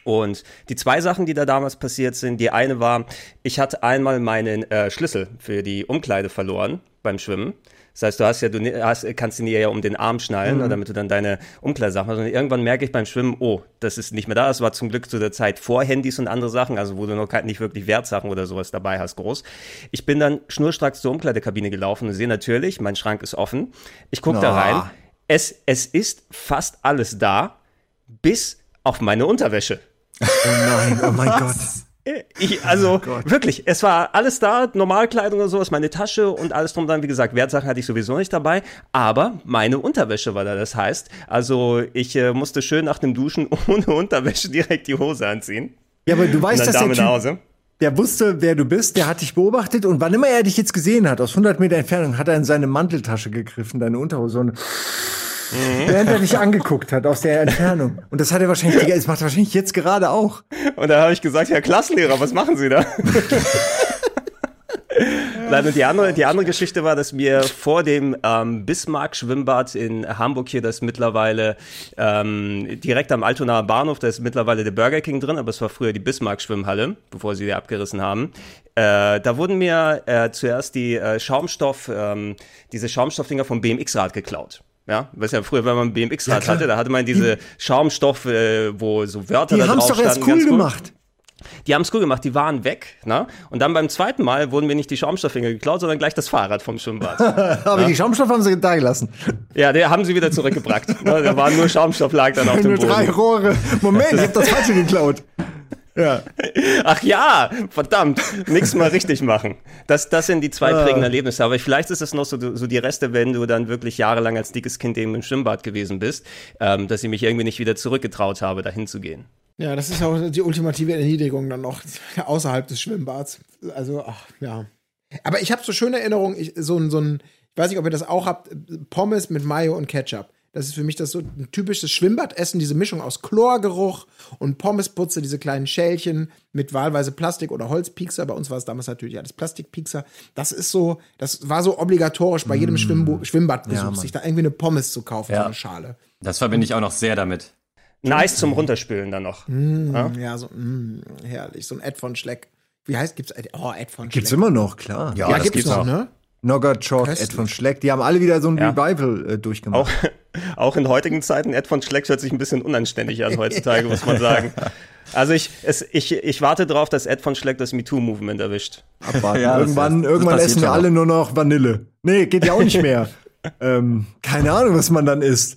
Und die zwei Sachen, die da damals passiert sind, die eine war, ich hatte einmal meinen äh, Schlüssel für die Umkleide verloren beim Schwimmen. Das heißt, du hast ja, du hast, kannst ihn dir ja um den Arm schnallen, ne, damit du dann deine Umkleidesachen hast. Und irgendwann merke ich beim Schwimmen, oh, das ist nicht mehr da. Das war zum Glück zu der Zeit vor Handys und andere Sachen, also wo du noch kein- nicht wirklich Wertsachen oder sowas dabei hast, groß. Ich bin dann schnurstracks zur Umkleidekabine gelaufen und sehe natürlich, mein Schrank ist offen. Ich gucke da Na. rein. Es, es ist fast alles da, bis auf meine Unterwäsche. Oh nein, oh mein Gott. Ich, also wirklich, es war alles da, Normalkleidung und sowas, meine Tasche und alles drum dann, wie gesagt, Wertsachen hatte ich sowieso nicht dabei, aber meine Unterwäsche war da. Das heißt, also ich äh, musste schön nach dem Duschen (laughs) ohne Unterwäsche direkt die Hose anziehen. Ja, aber du weißt, dass der nach Typ, Hause. der wusste, wer du bist, der hat dich beobachtet und wann immer er dich jetzt gesehen hat, aus 100 Meter Entfernung, hat er in seine Manteltasche gegriffen, deine Unterhose. Und Mhm. Während er dich angeguckt hat aus der Entfernung. Und das hat er wahrscheinlich, das macht er wahrscheinlich jetzt gerade auch. Und da habe ich gesagt, Herr Klassenlehrer, was machen Sie da? (laughs) Nein, und die andere, die andere Geschichte war, dass mir vor dem ähm, Bismarck-Schwimmbad in Hamburg hier, das mittlerweile ähm, direkt am Altonaer Bahnhof, da ist mittlerweile der Burger King drin, aber es war früher die Bismarck-Schwimmhalle, bevor sie die abgerissen haben. Äh, da wurden mir äh, zuerst die äh, Schaumstoff, ähm, diese Schaumstoffdinger vom BMX-Rad geklaut. Ja, was ja früher, wenn man ein BMX-Rad klar. hatte, da hatte man diese Schaumstoff, äh, wo so Wörter Die da haben es doch erst cool gemacht. die haben es cool gemacht, die waren weg. Ne? Und dann beim zweiten Mal wurden mir nicht die Schaumstofffinger geklaut, sondern gleich das Fahrrad vom Schwimmbad. (laughs) Aber die Schaumstoffe haben sie da gelassen. ja, der haben sie wieder zurückgebracht. ne? Da war nur Schaumstoff lag dann auf (laughs) dem Nur drei Boden. Rohre. Moment, ich hab das falsche geklaut. Ja. (laughs) Ach ja, verdammt, nichts mal richtig machen. Das, das sind die zwei Ah. prägenden Erlebnisse. Aber vielleicht ist es noch so, so die Reste, wenn du dann wirklich jahrelang als dickes Kind eben im Schwimmbad gewesen bist, ähm, dass ich mich irgendwie nicht wieder zurückgetraut habe, dahin zu gehen. Ja, das ist auch die ultimative Erniedrigung dann noch (laughs) außerhalb des Schwimmbads. Also, ach, ja. Aber ich habe so schöne Erinnerungen, ich, so ein, so ein, ich weiß nicht, ob ihr das auch habt, Pommes mit Mayo und Ketchup. Das ist für mich das so ein typisches Schwimmbadessen, diese Mischung aus Chlorgeruch und Pommesputze, diese kleinen Schälchen mit wahlweise Plastik- oder Holzpiekser. Bei uns war es damals natürlich alles Plastikpiekser. Das ist so, das war so obligatorisch bei jedem Schwimmbu Schwimmbadbesuch, Ja, sich da irgendwie eine Pommes zu kaufen, Ja. so eine Schale. Das verbinde ich auch noch sehr damit. Nice zum Runterspülen dann noch. Ja, so, mh, herrlich. So ein Ed von Schleck. Wie heißt, gibt's, Ed- oh, Ed von Gibt's Schleck. immer noch, klar. Ja, Ja, das gibt's gibt's noch, auch. ne? Nogger, Chalk. Ed von Schleck, die haben alle wieder so ein Ja. Revival äh, durchgemacht. Auch, auch in heutigen Zeiten, Ed von Schleck hört sich ein bisschen unanständig an heutzutage, muss man sagen. Also ich, es, ich, ich warte darauf, dass Ed von Schleck das MeToo-Movement erwischt. Abwarten. Ja, irgendwann das irgendwann essen wir alle nur noch Vanille. Nee, geht ja auch nicht mehr. (laughs) ähm, keine Ahnung, was man dann isst.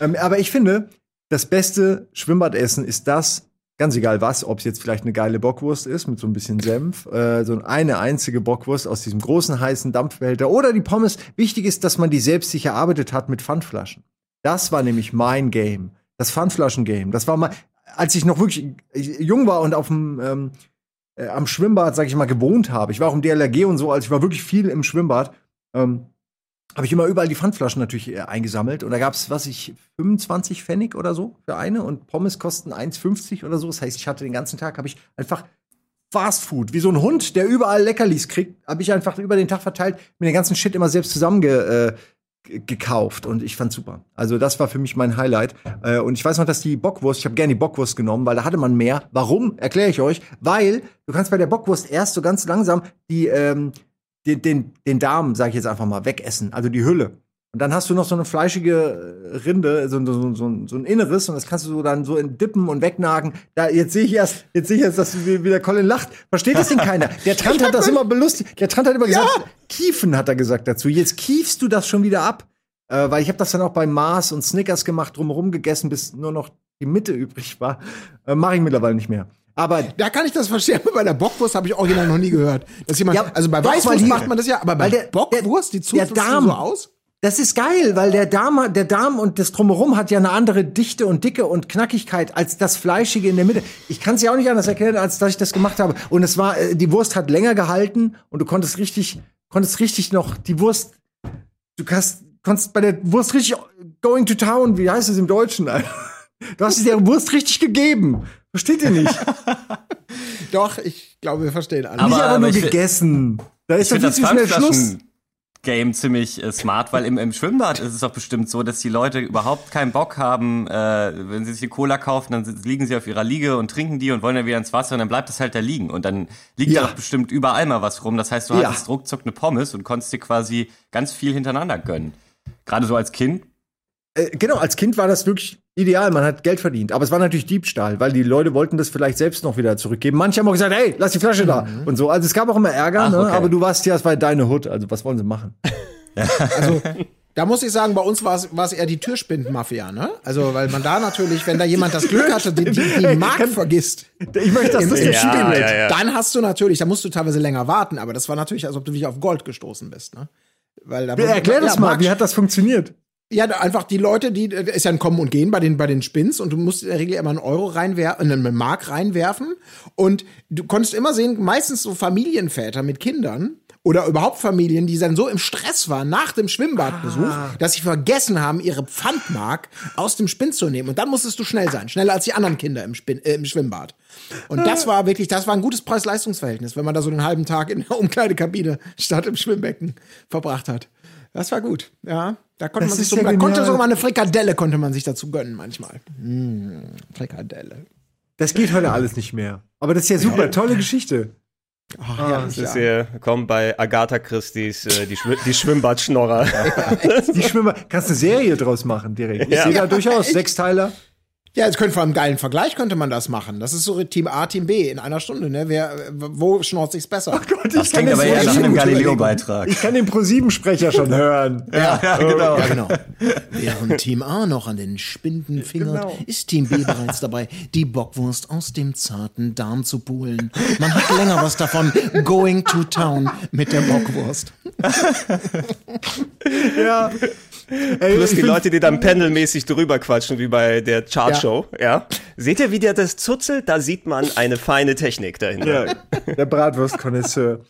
Ähm, aber ich finde, das beste Schwimmbadessen ist das, ganz egal was, ob es jetzt vielleicht eine geile Bockwurst ist mit so ein bisschen Senf, äh, so eine einzige Bockwurst aus diesem großen heißen Dampfbehälter oder die Pommes. Wichtig ist, dass man die selbst sich erarbeitet hat mit Pfandflaschen. Das war nämlich mein Game. Das Pfandflaschen-Game. Das war mal, als ich noch wirklich jung war und auf dem ähm, äh, am Schwimmbad, sag ich mal, gewohnt habe. Ich war auch im DLRG und so, also ich war wirklich viel im Schwimmbad. Ähm, habe ich immer überall die Pfandflaschen natürlich äh, eingesammelt. Und da gab's, was ich, 25 Pfennig oder so für eine. Und Pommes kosten 1,50 oder so. Das heißt, ich hatte den ganzen Tag, habe ich einfach Fast Food, wie so ein Hund, der überall Leckerlis kriegt, habe ich einfach über den Tag verteilt, mir den ganzen Shit immer selbst zusammenge äh, gekauft und ich fand's super. Also das war für mich mein Highlight. Äh, und ich weiß noch, dass die Bockwurst, ich habe gerne die Bockwurst genommen, weil da hatte man mehr. Warum? Erkläre ich euch. Weil du kannst bei der Bockwurst erst so ganz langsam die ähm, den, den, den Darm, sage ich jetzt einfach mal, wegessen, also die Hülle. Und dann hast du noch so eine fleischige äh, Rinde, so, so, so, so ein Inneres, und das kannst du so dann so in dippen und wegnagen. Da, jetzt sehe ich erst, jetzt sehe ich erst, dass wie, wie der Colin lacht. Versteht das denn keiner? (laughs) Der Trant hat das immer belustigt. Der Trant hat immer gesagt, Kiefen hat er gesagt dazu. Jetzt kiefst du das schon wieder ab. Äh, weil ich habe das dann auch bei Mars und Snickers gemacht, drumherum gegessen, bis nur noch die Mitte übrig war. Äh, Mache ich mittlerweile nicht mehr. Aber Da kann ich das verstehen. Bei der Bockwurst habe ich original noch nie gehört. Dass jemand, Ja, also bei Weißwurst macht man das ja, aber bei der- Bockwurst, die Darm- so aus? Das ist geil, weil der Darm, der Darm und das Drumherum hat ja eine andere Dichte und Dicke und Knackigkeit als das Fleischige in der Mitte. Ich kann es ja auch nicht anders erklären, als dass ich das gemacht habe. Und es war, äh, die Wurst hat länger gehalten und du konntest richtig, konntest richtig noch die Wurst, du kannst, konntest bei der Wurst richtig going to town, wie heißt es im Deutschen? (laughs) Du hast der Wurst richtig gegeben. Versteht ihr nicht? (laughs) Doch, ich glaube, wir verstehen alle. Aber- nicht aber nur gegessen. Da ist doch viel zu schnell Schluss. Pfandflaschen-Game ziemlich äh, smart, weil im, im Schwimmbad ist es doch bestimmt so, dass die Leute überhaupt keinen Bock haben, äh, wenn sie sich die Cola kaufen, dann liegen sie auf ihrer Liege und trinken die und wollen dann wieder ins Wasser und dann bleibt das halt da liegen. Und dann liegt Ja. da doch bestimmt überall mal was rum. Das heißt, du Ja. hattest ruckzuck eine Pommes und konntest dir quasi ganz viel hintereinander gönnen. Gerade so als Kind. Äh, genau, als Kind war das wirklich ideal. Man hat Geld verdient. Aber es war natürlich Diebstahl, weil die Leute wollten das vielleicht selbst noch wieder zurückgeben. Manche haben auch gesagt, hey, lass die Flasche da. Und so. Also es gab auch immer Ärger, Ach, ne? okay. aber du warst ja, es war deine Hut. Also was wollen sie machen? (laughs) Also, da muss ich sagen, bei uns war es eher die Türspindenmafia, ne? Also, weil man da natürlich, wenn da jemand das Glück hatte, die, die, die Mark (laughs) vergisst, Ich möchte, dass das im nicht Ja, Spiel, ja, ja. dann hast du natürlich, da musst du teilweise länger warten, aber das war natürlich, als ob du wirklich auf Gold gestoßen bist, ne? Weil da Erklär das ja, mal, Mark- wie hat das funktioniert? Ja, einfach die Leute, die ist ja ein Kommen und Gehen bei den bei den Spins und du musst in der Regel immer einen Euro reinwerfen, einen Mark reinwerfen und du konntest immer sehen, meistens so Familienväter mit Kindern oder überhaupt Familien, die dann so im Stress waren nach dem Schwimmbadbesuch, ah. dass sie vergessen haben, ihre Pfandmark aus dem Spinn zu nehmen und dann musstest du schnell sein, schneller als die anderen Kinder im, Spin, äh, im Schwimmbad. Und das war wirklich, das war ein gutes Preis-Leistungs-Verhältnis, wenn man da so einen halben Tag in der Umkleidekabine statt im Schwimmbecken verbracht hat. Das war gut, ja. Da konnte das man sich sogar, ja konnte sogar mal eine Frikadelle konnte man sich dazu gönnen manchmal. Mmh, Frikadelle. Das geht heute alles nicht mehr. Aber das ist ja super, tolle Geschichte. Ach, ah, ja, das ist hier, komm bei Agatha Christie's, äh, die, Schw die Schwimmbadschnorrer. (laughs) die Schwimmbad, kannst du eine Serie draus machen direkt. Ich ja. sehe da durchaus Sechsteiler. Ja, es könnte vor einem geilen Vergleich könnte man das machen. Das ist so Team A, Team B in einer Stunde, ne? Wer, wo schnort sich's besser? Oh Gott, das klingt aber eher nach einem Galileo-Beitrag. Ich kann den Pro-7-Sprecher schon (laughs) hören. ja, ja, genau. Ja, genau. Während Team A noch an den Spinden fingert, genau. ist Team B bereits dabei, die Bockwurst aus dem zarten Darm zu pulen. Man hat länger was davon. Going to town mit der Bockwurst. ja. Ey, Plus die Leute, die dann pendelmäßig drüber quatschen, wie bei der Chartshow, ja. ja. Seht ihr, wie der das zuzelt? Da sieht man eine feine Technik dahinter. Ja, der Bratwurst-Konnoisseur.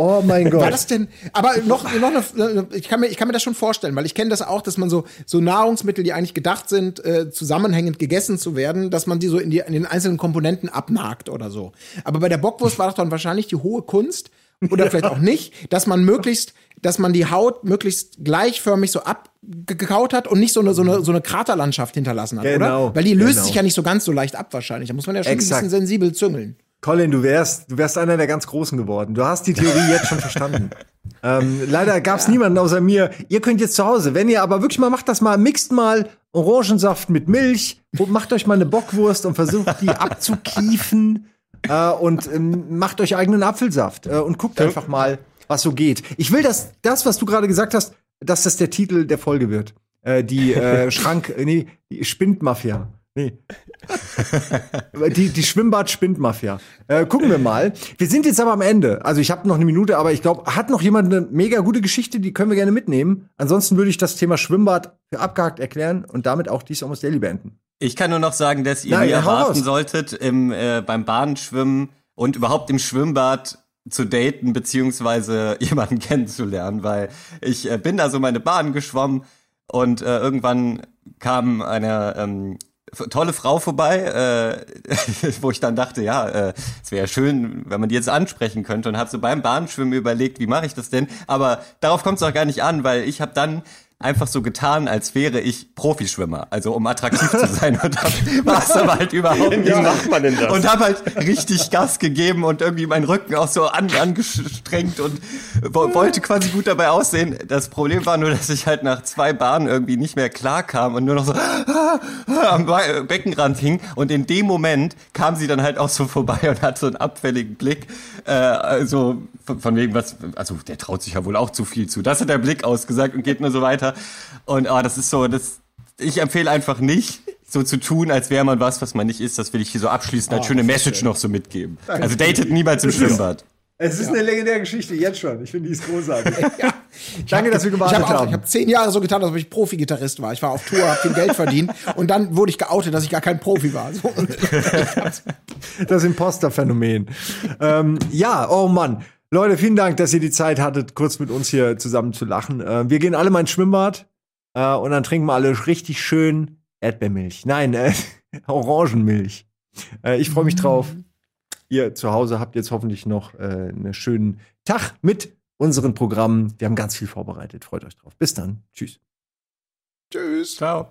Oh mein Gott. War das denn? Aber noch, noch eine, ich kann mir, ich kann mir das schon vorstellen, weil ich kenne das auch, dass man so, so Nahrungsmittel, die eigentlich gedacht sind, äh, zusammenhängend gegessen zu werden, dass man die so in, die, in den einzelnen Komponenten abnagt oder so. Aber bei der Bockwurst war doch dann wahrscheinlich die hohe Kunst, oder ja. vielleicht auch nicht, dass man möglichst, dass man die Haut möglichst gleichförmig so abgekaut hat und nicht so eine, so eine, so eine Kraterlandschaft hinterlassen hat, genau. oder? Weil die löst genau. sich ja nicht so ganz so leicht ab wahrscheinlich. Da muss man ja schon Exakt. ein bisschen sensibel züngeln. Colin, du wärst, du wärst einer der ganz Großen geworden. Du hast die Theorie jetzt schon verstanden. (laughs) Ähm, leider gab es ja. niemanden außer mir. Ihr könnt jetzt zu Hause, wenn ihr aber wirklich mal macht das mal, mixt mal Orangensaft mit Milch, macht euch mal eine Bockwurst und versucht die (laughs) abzukiefen äh, und ähm, macht euch eigenen Apfelsaft äh, und guckt einfach mal, was so geht. Ich will, dass das, was du gerade gesagt hast, dass das der Titel der Folge wird. Äh, die äh, (laughs) Schrank, äh, nee, die Spindmafia. Nee. (laughs) die, die Schwimmbad-Spindmafia. Äh, gucken wir mal. Wir sind jetzt aber am Ende. Also ich habe noch eine Minute, aber ich glaube, hat noch jemand eine mega gute Geschichte, die können wir gerne mitnehmen. Ansonsten würde ich das Thema Schwimmbad für abgehakt erklären und damit auch dies Almost Daily beenden. Ich kann nur noch sagen, dass ihr Nein, mir erwarten solltet, im, äh, beim Bahnschwimmen und überhaupt im Schwimmbad zu daten beziehungsweise (laughs) jemanden kennenzulernen, weil ich äh, bin da so meine Bahn geschwommen und äh, irgendwann kam eine ähm, tolle Frau vorbei, äh, (laughs) wo ich dann dachte, ja, äh, es wäre schön, wenn man die jetzt ansprechen könnte und habe so beim Bahnschwimmen überlegt, wie mache ich das denn? Aber darauf kommt es auch gar nicht an, weil ich habe dann einfach so getan, als wäre ich Profischwimmer, also um attraktiv zu sein und war es aber halt überhaupt nicht. Wie macht man denn das? Und habe halt richtig Gas gegeben und irgendwie meinen Rücken auch so an, angestrengt und wollte quasi gut dabei aussehen. Das Problem war nur, dass ich halt nach zwei Bahnen irgendwie nicht mehr klar kam und nur noch so am Beckenrand hing und in dem Moment kam sie dann halt auch so vorbei und hat so einen abfälligen Blick, äh, also von, von wegen was, also der traut sich ja wohl auch zu viel zu. Das hat der Blick ausgesagt und geht nur so weiter weiter. Und oh, das ist so, das, ich empfehle einfach nicht, so zu tun, als wäre man was, was man nicht ist. Das will ich hier so abschließend als oh, schöne Message schön. noch so mitgeben. Danke. Also datet niemals im Schwimmbad. Es ist ja. eine legendäre Geschichte, jetzt schon. Ich finde, die ist großartig. (laughs) ja. Danke, dass wir gewartet ich hab auch, haben. Ich habe zehn Jahre so getan, als ob ich Profi-Gitarrist war. Ich war auf Tour, habe viel Geld verdient und dann wurde ich geoutet, dass ich gar kein Profi war. So. (laughs) das Imposter-Phänomen. ähm, ja, oh Mann. Leute, vielen Dank, dass ihr die Zeit hattet, kurz mit uns hier zusammen zu lachen. Äh, wir gehen alle mal ins Schwimmbad äh, und dann trinken wir alle richtig schön Erdbeermilch. Nein, äh, (laughs) Orangenmilch. Äh, ich freue mich drauf. Ihr zu Hause habt jetzt hoffentlich noch äh, einen schönen Tag mit unseren Programmen. Wir haben ganz viel vorbereitet. Freut euch drauf. Bis dann. Tschüss. Tschüss. Ciao.